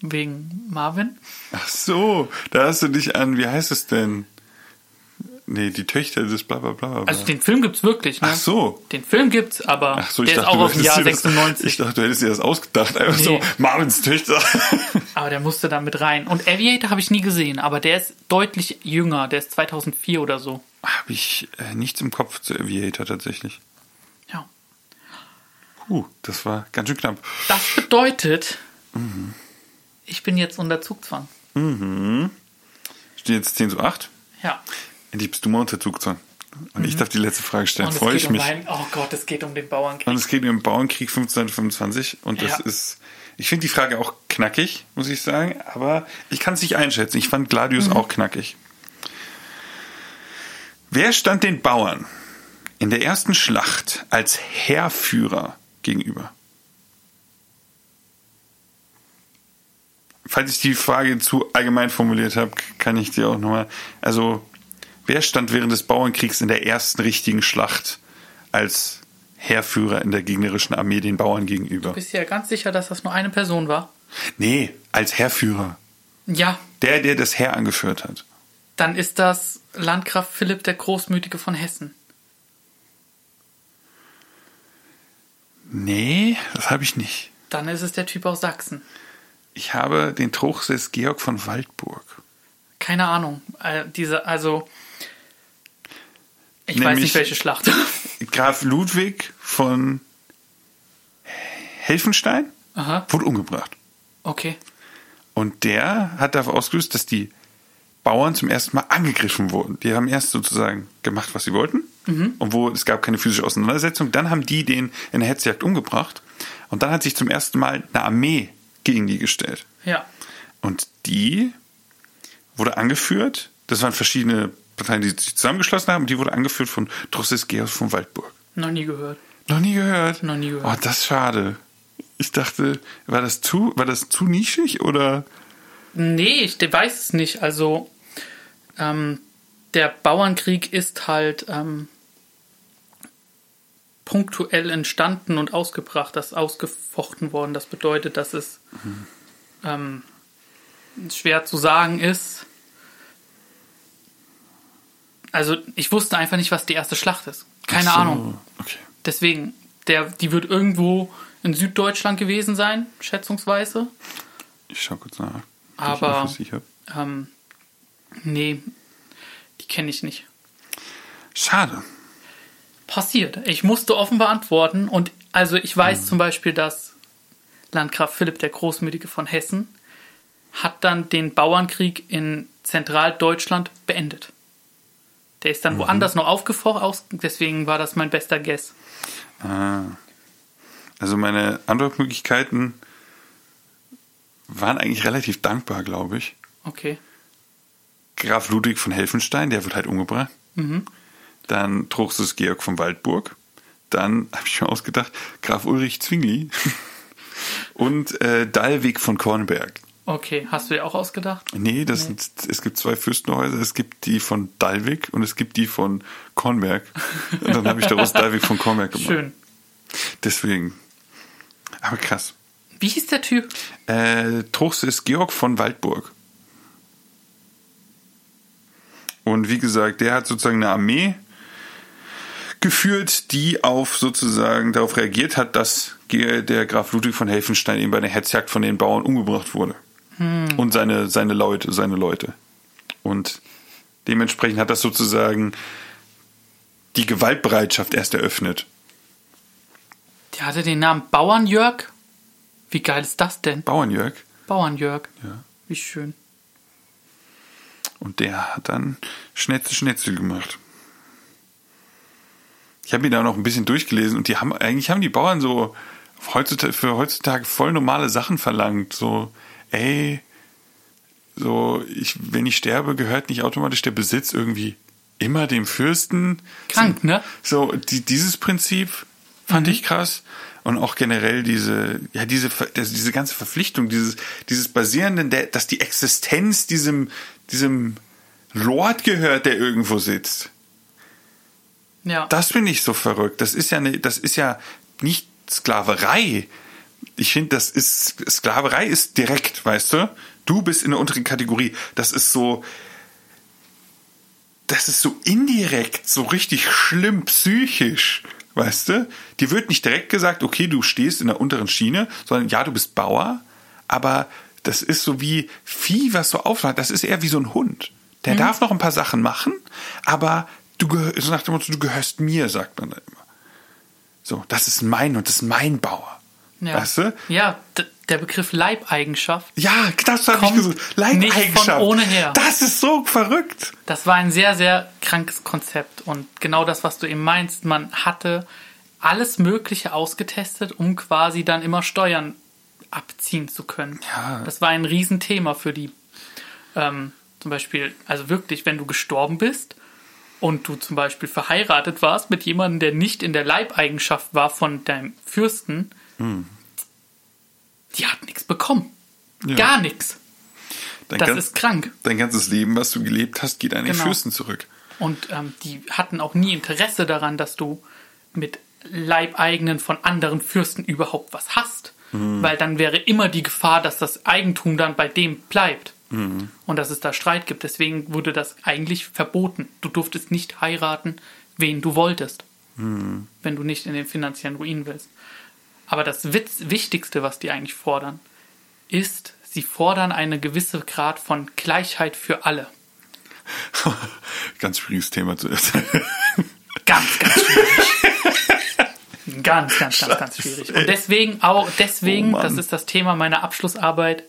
[SPEAKER 1] wegen Marvin.
[SPEAKER 2] Ach so, da hast du dich an, wie heißt es denn? Nee, die Töchter des bla bla bla. bla.
[SPEAKER 1] Also den Film gibt's wirklich, ne?
[SPEAKER 2] Ach so.
[SPEAKER 1] Den Film gibt's, aber
[SPEAKER 2] Ach so,
[SPEAKER 1] der
[SPEAKER 2] dachte,
[SPEAKER 1] ist auch aus dem Jahr
[SPEAKER 2] hättest dir das-
[SPEAKER 1] 96.
[SPEAKER 2] Ich dachte, du hättest dir das ausgedacht. Einfach
[SPEAKER 1] Nee.
[SPEAKER 2] so, Marvins Töchter.
[SPEAKER 1] Aber der musste da mit rein. Und Aviator habe ich nie gesehen, aber der ist deutlich jünger. Der ist 2004 oder so.
[SPEAKER 2] Habe ich äh, nichts im Kopf zu Aviator tatsächlich.
[SPEAKER 1] Ja.
[SPEAKER 2] Puh, das war ganz schön knapp.
[SPEAKER 1] Das bedeutet,
[SPEAKER 2] Mhm.
[SPEAKER 1] Ich bin jetzt unter Zugzwang.
[SPEAKER 2] Steht jetzt 10 zu 8.
[SPEAKER 1] Ja.
[SPEAKER 2] Endlich bist du mal unter Zugzwang. Und ich darf die letzte Frage stellen.
[SPEAKER 1] Mhm.
[SPEAKER 2] Freue ich
[SPEAKER 1] um
[SPEAKER 2] mich.
[SPEAKER 1] meinen- oh Gott, es geht um den Bauernkrieg.
[SPEAKER 2] Und es geht um den Bauernkrieg 1525 und das
[SPEAKER 1] Ja.
[SPEAKER 2] ist, ich finde die Frage auch knackig, muss ich sagen, aber ich kann es nicht einschätzen. Ich fand Gladius
[SPEAKER 1] Mhm.
[SPEAKER 2] auch knackig. Wer stand den Bauern in der ersten Schlacht als Heerführer gegenüber? Falls ich die Frage zu allgemein formuliert habe, kann ich dir auch nochmal. Also, wer stand während des Bauernkriegs in der ersten richtigen Schlacht als Heerführer in der gegnerischen Armee den Bauern gegenüber?
[SPEAKER 1] Bist du ja ganz sicher, dass das nur eine Person war?
[SPEAKER 2] Nee, als Heerführer.
[SPEAKER 1] Ja,
[SPEAKER 2] Der, der das Heer angeführt hat.
[SPEAKER 1] dann ist das Landgraf Philipp der Großmütige von Hessen.
[SPEAKER 2] Nee, das habe ich nicht.
[SPEAKER 1] Dann ist es der Typ aus Sachsen.
[SPEAKER 2] Ich habe den Truchsess Georg von Waldburg.
[SPEAKER 1] Keine Ahnung. Äh, diese, also. Ich weiß
[SPEAKER 2] Nämlich-
[SPEAKER 1] nicht, welche Schlacht.
[SPEAKER 2] Graf Ludwig von Helfenstein
[SPEAKER 1] Aha,
[SPEAKER 2] wurde umgebracht.
[SPEAKER 1] okay.
[SPEAKER 2] Und der hat dafür ausgelöst, dass die Bauern zum ersten Mal angegriffen wurden. Die haben erst sozusagen gemacht, was sie wollten. Und wo es gab keine physische Auseinandersetzung. Dann haben die den in der Hetzjagd umgebracht. Und dann hat sich zum ersten Mal eine Armee gegen die gestellt.
[SPEAKER 1] Ja.
[SPEAKER 2] Und die wurde angeführt, das waren verschiedene Parteien, die sich zusammengeschlossen haben, und die wurde angeführt von Georg von Waldburg.
[SPEAKER 1] Noch nie gehört.
[SPEAKER 2] Noch nie gehört?
[SPEAKER 1] Noch nie gehört.
[SPEAKER 2] Oh, das ist schade. Ich dachte, war das zu, war das zu nischig oder?
[SPEAKER 1] Nee, ich weiß es nicht. Also, ähm, der Bauernkrieg ist halt ähm, punktuell entstanden und ausgebracht, das ist ausgefochten worden. Das bedeutet, dass es ähm, schwer zu sagen ist. Also, ich wusste einfach nicht, was die erste Schlacht ist. Keine
[SPEAKER 2] so,
[SPEAKER 1] Ahnung.
[SPEAKER 2] Okay.
[SPEAKER 1] Deswegen, der, die wird irgendwo in Süddeutschland gewesen sein, schätzungsweise.
[SPEAKER 2] Ich schau kurz nach.
[SPEAKER 1] Aber-
[SPEAKER 2] Ich.
[SPEAKER 1] Ähm, nee, die kenne ich nicht.
[SPEAKER 2] Schade.
[SPEAKER 1] Passiert. Ich musste offen beantworten und also ich weiß zum Beispiel, dass Landgraf Philipp der Großmütige von Hessen hat dann den Bauernkrieg in Zentraldeutschland beendet. Der ist dann woanders noch aufgefocht, deswegen war das mein bester Guess.
[SPEAKER 2] Ah. Also meine Antwortmöglichkeiten waren eigentlich relativ dankbar, glaube ich.
[SPEAKER 1] Okay.
[SPEAKER 2] Graf Ludwig von Helfenstein, der wird halt umgebracht. Dann Truchsess Georg von Waldburg. Dann, habe ich mir ausgedacht, Graf Ulrich Zwingli. Und äh, Dallwig von Kornberg.
[SPEAKER 1] Okay, hast du dir auch ausgedacht?
[SPEAKER 2] Nee, das Sind, es gibt zwei Fürstenhäuser. Es gibt die von Dallwig und es gibt die von Kornberg. Und dann habe ich daraus Dallwig von Kornberg gemacht.
[SPEAKER 1] Schön.
[SPEAKER 2] Deswegen. Aber krass.
[SPEAKER 1] Wie hieß der Typ?
[SPEAKER 2] Äh, Truchsess Georg von Waldburg. Und wie gesagt, der hat sozusagen eine Armee geführt, die auf sozusagen darauf reagiert hat, dass der Graf Ludwig von Helfenstein eben bei der Hetzjagd von den Bauern umgebracht wurde. Und seine, seine Leute, seine Leute. Und dementsprechend hat das sozusagen die Gewaltbereitschaft erst eröffnet.
[SPEAKER 1] Der hatte den Namen Bauernjörg. Wie geil ist das denn?
[SPEAKER 2] Bauernjörg.
[SPEAKER 1] Bauernjörg.
[SPEAKER 2] Ja.
[SPEAKER 1] Wie schön.
[SPEAKER 2] Und der hat dann Schnetzel Schnetzel gemacht. Ich habe mir da noch ein bisschen durchgelesen und die haben eigentlich haben die Bauern so heutzutage, für heutzutage voll normale Sachen verlangt. So, ey, so, ich, wenn ich sterbe, gehört nicht automatisch der Besitz irgendwie immer dem Fürsten.
[SPEAKER 1] Krank, ne?
[SPEAKER 2] So, die, dieses Prinzip fand ich krass. Und auch generell diese, ja, diese, diese ganze Verpflichtung, dieses, dieses Basierende, der, dass die Existenz diesem, diesem Lord gehört, der irgendwo sitzt.
[SPEAKER 1] Ja.
[SPEAKER 2] Das finde ich so verrückt. Das ist ja eine, das ist ja nicht Sklaverei. Ich finde, das ist, Sklaverei ist direkt, weißt du? Du bist in der unteren Kategorie. Das ist so, das ist so indirekt, so richtig schlimm psychisch. Weißt du? Dir wird nicht direkt gesagt, okay, du stehst in der unteren Schiene, sondern ja, du bist Bauer, aber das ist so wie Vieh, was so aufmacht. Das ist eher wie so ein Hund. Der
[SPEAKER 1] Mhm.
[SPEAKER 2] darf noch ein paar Sachen machen, aber du gehörst, so nach dem Motto, du gehörst mir, sagt man da immer. So, das ist mein und das ist mein Bauer.
[SPEAKER 1] Ja.
[SPEAKER 2] Weißt du?
[SPEAKER 1] Ja, der Begriff Leibeigenschaft,
[SPEAKER 2] Ja, das habe ich gesagt.
[SPEAKER 1] nicht
[SPEAKER 2] Leibeigenschaft.
[SPEAKER 1] ohne her.
[SPEAKER 2] Das ist so verrückt.
[SPEAKER 1] das war ein sehr, sehr krankes Konzept. Und genau das, was du eben meinst, man hatte alles Mögliche ausgetestet, um quasi dann immer Steuern abziehen zu können.
[SPEAKER 2] Ja.
[SPEAKER 1] Das war ein Riesenthema für die. Ähm, zum Beispiel, also wirklich, wenn du gestorben bist und du zum Beispiel verheiratet warst mit jemandem, der nicht in der Leibeigenschaft war von deinem Fürsten,
[SPEAKER 2] Hm.
[SPEAKER 1] die hat nichts bekommen.
[SPEAKER 2] Ja.
[SPEAKER 1] Gar nichts.
[SPEAKER 2] Dein,
[SPEAKER 1] Das
[SPEAKER 2] ganz-
[SPEAKER 1] ist krank.
[SPEAKER 2] dein ganzes Leben, was du gelebt hast, geht an den
[SPEAKER 1] Genau.
[SPEAKER 2] Fürsten zurück.
[SPEAKER 1] Und ähm, die hatten auch nie Interesse daran, dass du mit Leibeigenen von anderen Fürsten überhaupt was hast. Weil dann wäre immer die Gefahr, dass das Eigentum dann bei dem bleibt. Und dass es da Streit gibt. Deswegen wurde das eigentlich verboten. Du durftest nicht heiraten, wen du wolltest. Wenn du nicht in den finanziellen Ruin willst. Aber das Witz Wichtigste, was die eigentlich fordern, ist, sie fordern eine gewisse Grad von Gleichheit für alle.
[SPEAKER 2] Ganz schwieriges Thema zu erzählen.
[SPEAKER 1] Ganz, ganz schwierig. ganz, ganz, ganz, ganz schwierig. Und deswegen auch, deswegen,
[SPEAKER 2] Oh
[SPEAKER 1] das ist das Thema meiner Abschlussarbeit,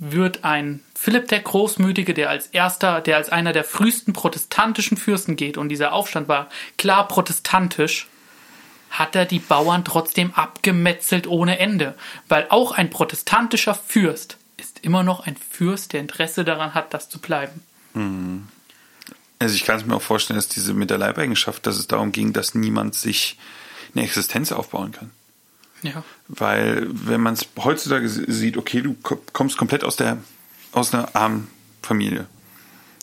[SPEAKER 1] wird ein Philipp der Großmütige, der als erster, der als einer der frühesten protestantischen Fürsten geht, und dieser Aufstand war klar protestantisch, hat er die Bauern trotzdem abgemetzelt ohne Ende. Weil auch ein protestantischer Fürst ist immer noch ein Fürst, der Interesse daran hat, das zu bleiben.
[SPEAKER 2] Also ich kann es mir auch vorstellen, dass diese mit der Leibeigenschaft, dass es darum ging, dass niemand sich eine Existenz aufbauen kann.
[SPEAKER 1] Ja.
[SPEAKER 2] Weil wenn man es heutzutage sieht, okay, du ko- kommst komplett aus der aus einer armen Familie,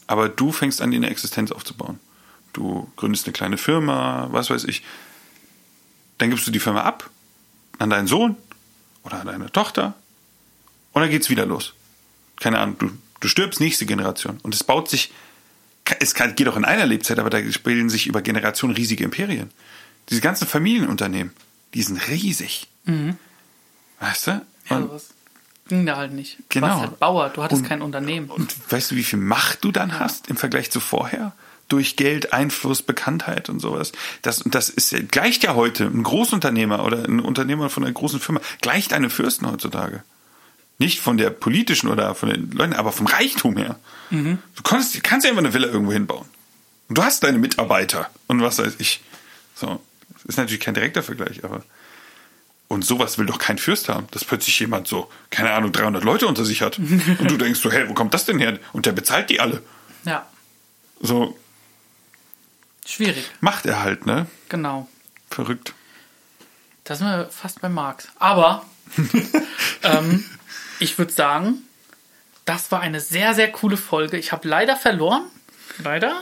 [SPEAKER 2] aber du fängst an, dir eine Existenz aufzubauen. Du gründest eine kleine Firma, was weiß ich. Dann gibst du die Firma ab an deinen Sohn oder an deine Tochter und dann geht's wieder los. Keine Ahnung, du, du stirbst, nächste Generation. Und es baut sich, es kann, geht auch in einer Lebzeit, aber da bilden sich über Generationen riesige Imperien. Diese ganzen Familienunternehmen, die sind riesig. Weißt du?
[SPEAKER 1] Mhm. Ja,
[SPEAKER 2] Und,
[SPEAKER 1] ging da halt nicht. Du
[SPEAKER 2] Genau.
[SPEAKER 1] warst halt Bauer, du hattest
[SPEAKER 2] Und-
[SPEAKER 1] kein Unternehmen.
[SPEAKER 2] und weißt du, wie viel Macht du dann hast im Vergleich zu vorher? Durch Geld, Einfluss, Bekanntheit und sowas. Das, und das ist, gleicht ja heute ein Großunternehmer oder ein Unternehmer von einer großen Firma, gleicht einem Fürsten heutzutage. Nicht von der politischen oder von den Leuten, aber vom Reichtum her. Du kannst, kannst ja einfach eine Villa irgendwo hinbauen. Und du hast deine Mitarbeiter und was weiß ich. So. Das ist natürlich kein direkter Vergleich, aber. Und sowas will doch kein Fürst haben, dass plötzlich jemand so, keine Ahnung, 300 Leute unter sich hat. Und du denkst so, hey, wo kommt das denn her? Und der bezahlt die alle.
[SPEAKER 1] Ja,
[SPEAKER 2] So,
[SPEAKER 1] schwierig,
[SPEAKER 2] macht er halt, ne?
[SPEAKER 1] genau.
[SPEAKER 2] Verrückt.
[SPEAKER 1] Da sind wir fast bei Marx. Aber ähm, ich würde sagen, das war eine sehr, sehr coole Folge. Ich habe leider verloren. Leider.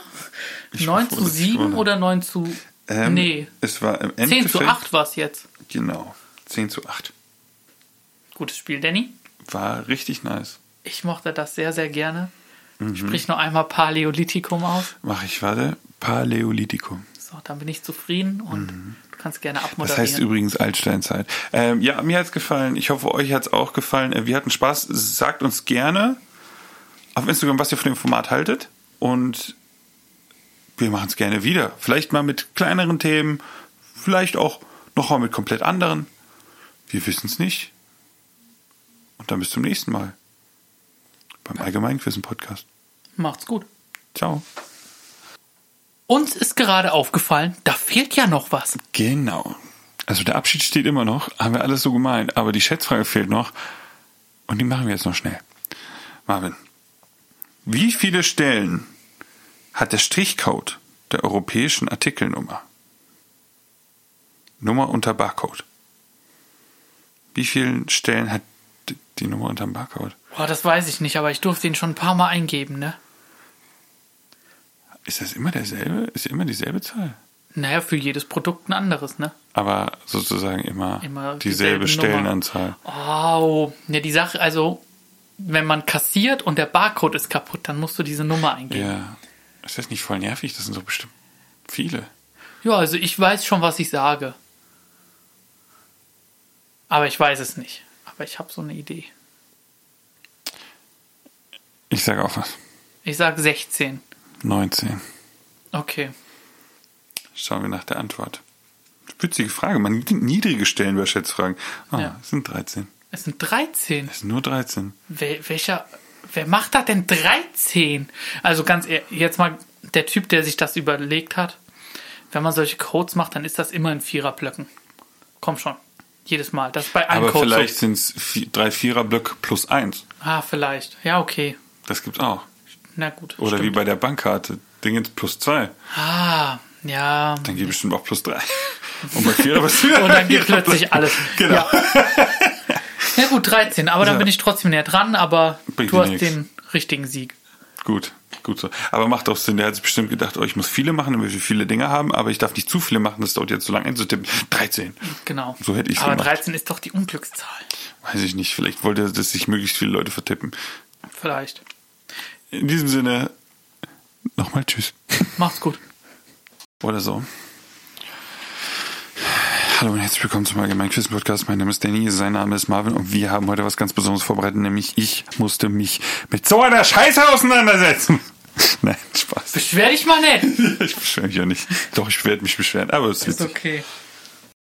[SPEAKER 2] Ich
[SPEAKER 1] 9
[SPEAKER 2] war froh,
[SPEAKER 1] zu
[SPEAKER 2] dass ich
[SPEAKER 1] 7
[SPEAKER 2] gewonnen habe.
[SPEAKER 1] oder 9 zu.
[SPEAKER 2] Ähm,
[SPEAKER 1] nee,
[SPEAKER 2] Es war im
[SPEAKER 1] 10 zu
[SPEAKER 2] Endeffekt.
[SPEAKER 1] 8 war es jetzt.
[SPEAKER 2] Genau. 10 zu 8.
[SPEAKER 1] Gutes Spiel, Danny.
[SPEAKER 2] War richtig nice.
[SPEAKER 1] Ich mochte das sehr, sehr gerne.
[SPEAKER 2] Mhm.
[SPEAKER 1] Sprich noch einmal Paläolithikum aus.
[SPEAKER 2] Mach ich, warte. Paläolithikum.
[SPEAKER 1] So, dann bin ich zufrieden und du kannst gerne
[SPEAKER 2] Das
[SPEAKER 1] abmoderieren.
[SPEAKER 2] heißt übrigens Altsteinzeit. Ähm, ja, mir hat's gefallen. Ich hoffe, euch hat's auch gefallen. Äh, Wir hatten Spaß. Sagt uns gerne auf Instagram, was ihr von dem Format haltet. Und wir machen es gerne wieder. Vielleicht mal mit kleineren Themen. Vielleicht auch noch mal mit komplett anderen. Wir wissen es nicht. Und dann bis zum nächsten Mal. Beim Allgemeinquissen Podcast.
[SPEAKER 1] Macht's gut.
[SPEAKER 2] Ciao.
[SPEAKER 1] Uns ist gerade aufgefallen, da fehlt ja noch was.
[SPEAKER 2] Genau. Also der Abschied steht immer noch, haben wir alles so gemeint, aber die Schätzfrage fehlt noch und die machen wir jetzt noch schnell. Marvin, wie viele Stellen hat der Strichcode der europäischen Artikelnummer? Nummer unter Barcode. Wie viele Stellen hat die Nummer unter dem Barcode?
[SPEAKER 1] Boah, das weiß ich nicht, aber ich durfte ihn schon ein paar Mal eingeben, ne?
[SPEAKER 2] Ist das immer derselbe? Ist immer dieselbe Zahl?
[SPEAKER 1] Naja, für jedes Produkt ein anderes, ne?
[SPEAKER 2] Aber sozusagen immer,
[SPEAKER 1] Immer
[SPEAKER 2] dieselbe. Stellenanzahl.
[SPEAKER 1] Oh, ja, die Sache, also, wenn man kassiert und der Barcode ist kaputt, dann musst du diese Nummer eingeben.
[SPEAKER 2] Ja. Ist das nicht voll nervig? Das sind doch bestimmt viele.
[SPEAKER 1] Ja, also ich weiß schon, was ich sage. Aber ich weiß es nicht. Aber ich habe so eine Idee.
[SPEAKER 2] Ich sage auch was.
[SPEAKER 1] Ich sage 16.
[SPEAKER 2] 19.
[SPEAKER 1] Okay.
[SPEAKER 2] Schauen wir nach der Antwort. Witzige Frage. Man niedrige stellen bei Schätzfragen. Ah,
[SPEAKER 1] Ja.
[SPEAKER 2] es sind 13.
[SPEAKER 1] Es sind 13.
[SPEAKER 2] Es sind nur 13.
[SPEAKER 1] Wel welcher. Wer macht da denn 13? Also ganz ehrlich, jetzt mal der Typ, der sich das überlegt hat. Wenn man solche Codes macht, dann ist das immer in Viererblöcken. Komm schon. Jedes Mal. Das ist bei einem
[SPEAKER 2] Aber
[SPEAKER 1] Code
[SPEAKER 2] vielleicht
[SPEAKER 1] so.
[SPEAKER 2] sind es drei Viererblöcke plus eins.
[SPEAKER 1] Ah, vielleicht. Ja, okay.
[SPEAKER 2] Das gibt's auch.
[SPEAKER 1] Na gut.
[SPEAKER 2] Oder wie
[SPEAKER 1] stimmt.
[SPEAKER 2] bei der Bankkarte. Dingens plus zwei.
[SPEAKER 1] Ah, ja.
[SPEAKER 2] Dann geht bestimmt auch plus drei. Und bei Vierer was
[SPEAKER 1] Und dann geht plötzlich alles.
[SPEAKER 2] Genau.
[SPEAKER 1] Ja. Gut, 13. Aber dann bin ich trotzdem näher dran, aber
[SPEAKER 2] Bringt
[SPEAKER 1] du hast
[SPEAKER 2] nix.
[SPEAKER 1] den richtigen Sieg.
[SPEAKER 2] Gut, gut so. Aber macht auch Sinn. Der hat sich bestimmt gedacht, oh, ich muss viele machen, damit wir viele Dinge haben, aber ich darf nicht zu viele machen, das dauert jetzt so lange einzutippen. 13.
[SPEAKER 1] Genau.
[SPEAKER 2] So hätte ich's
[SPEAKER 1] Aber
[SPEAKER 2] gemacht.
[SPEAKER 1] 13 ist doch die Unglückszahl.
[SPEAKER 2] Weiß ich nicht. Vielleicht wollte er, dass sich möglichst viele Leute vertippen.
[SPEAKER 1] Vielleicht.
[SPEAKER 2] In diesem Sinne, nochmal Tschüss.
[SPEAKER 1] Macht's gut.
[SPEAKER 2] Oder so. Hallo und herzlich willkommen zum Allgemeinen Quiz Podcast. Mein Name ist Danny, sein Name ist Marvin und wir haben heute was ganz Besonderes vorbereitet, nämlich ich musste mich mit so einer Scheiße auseinandersetzen. Nein, Spaß.
[SPEAKER 1] Beschwer dich mal nicht.
[SPEAKER 2] Ich beschwere mich ja nicht. Doch, ich werde mich beschweren, aber es ist
[SPEAKER 1] Ist okay.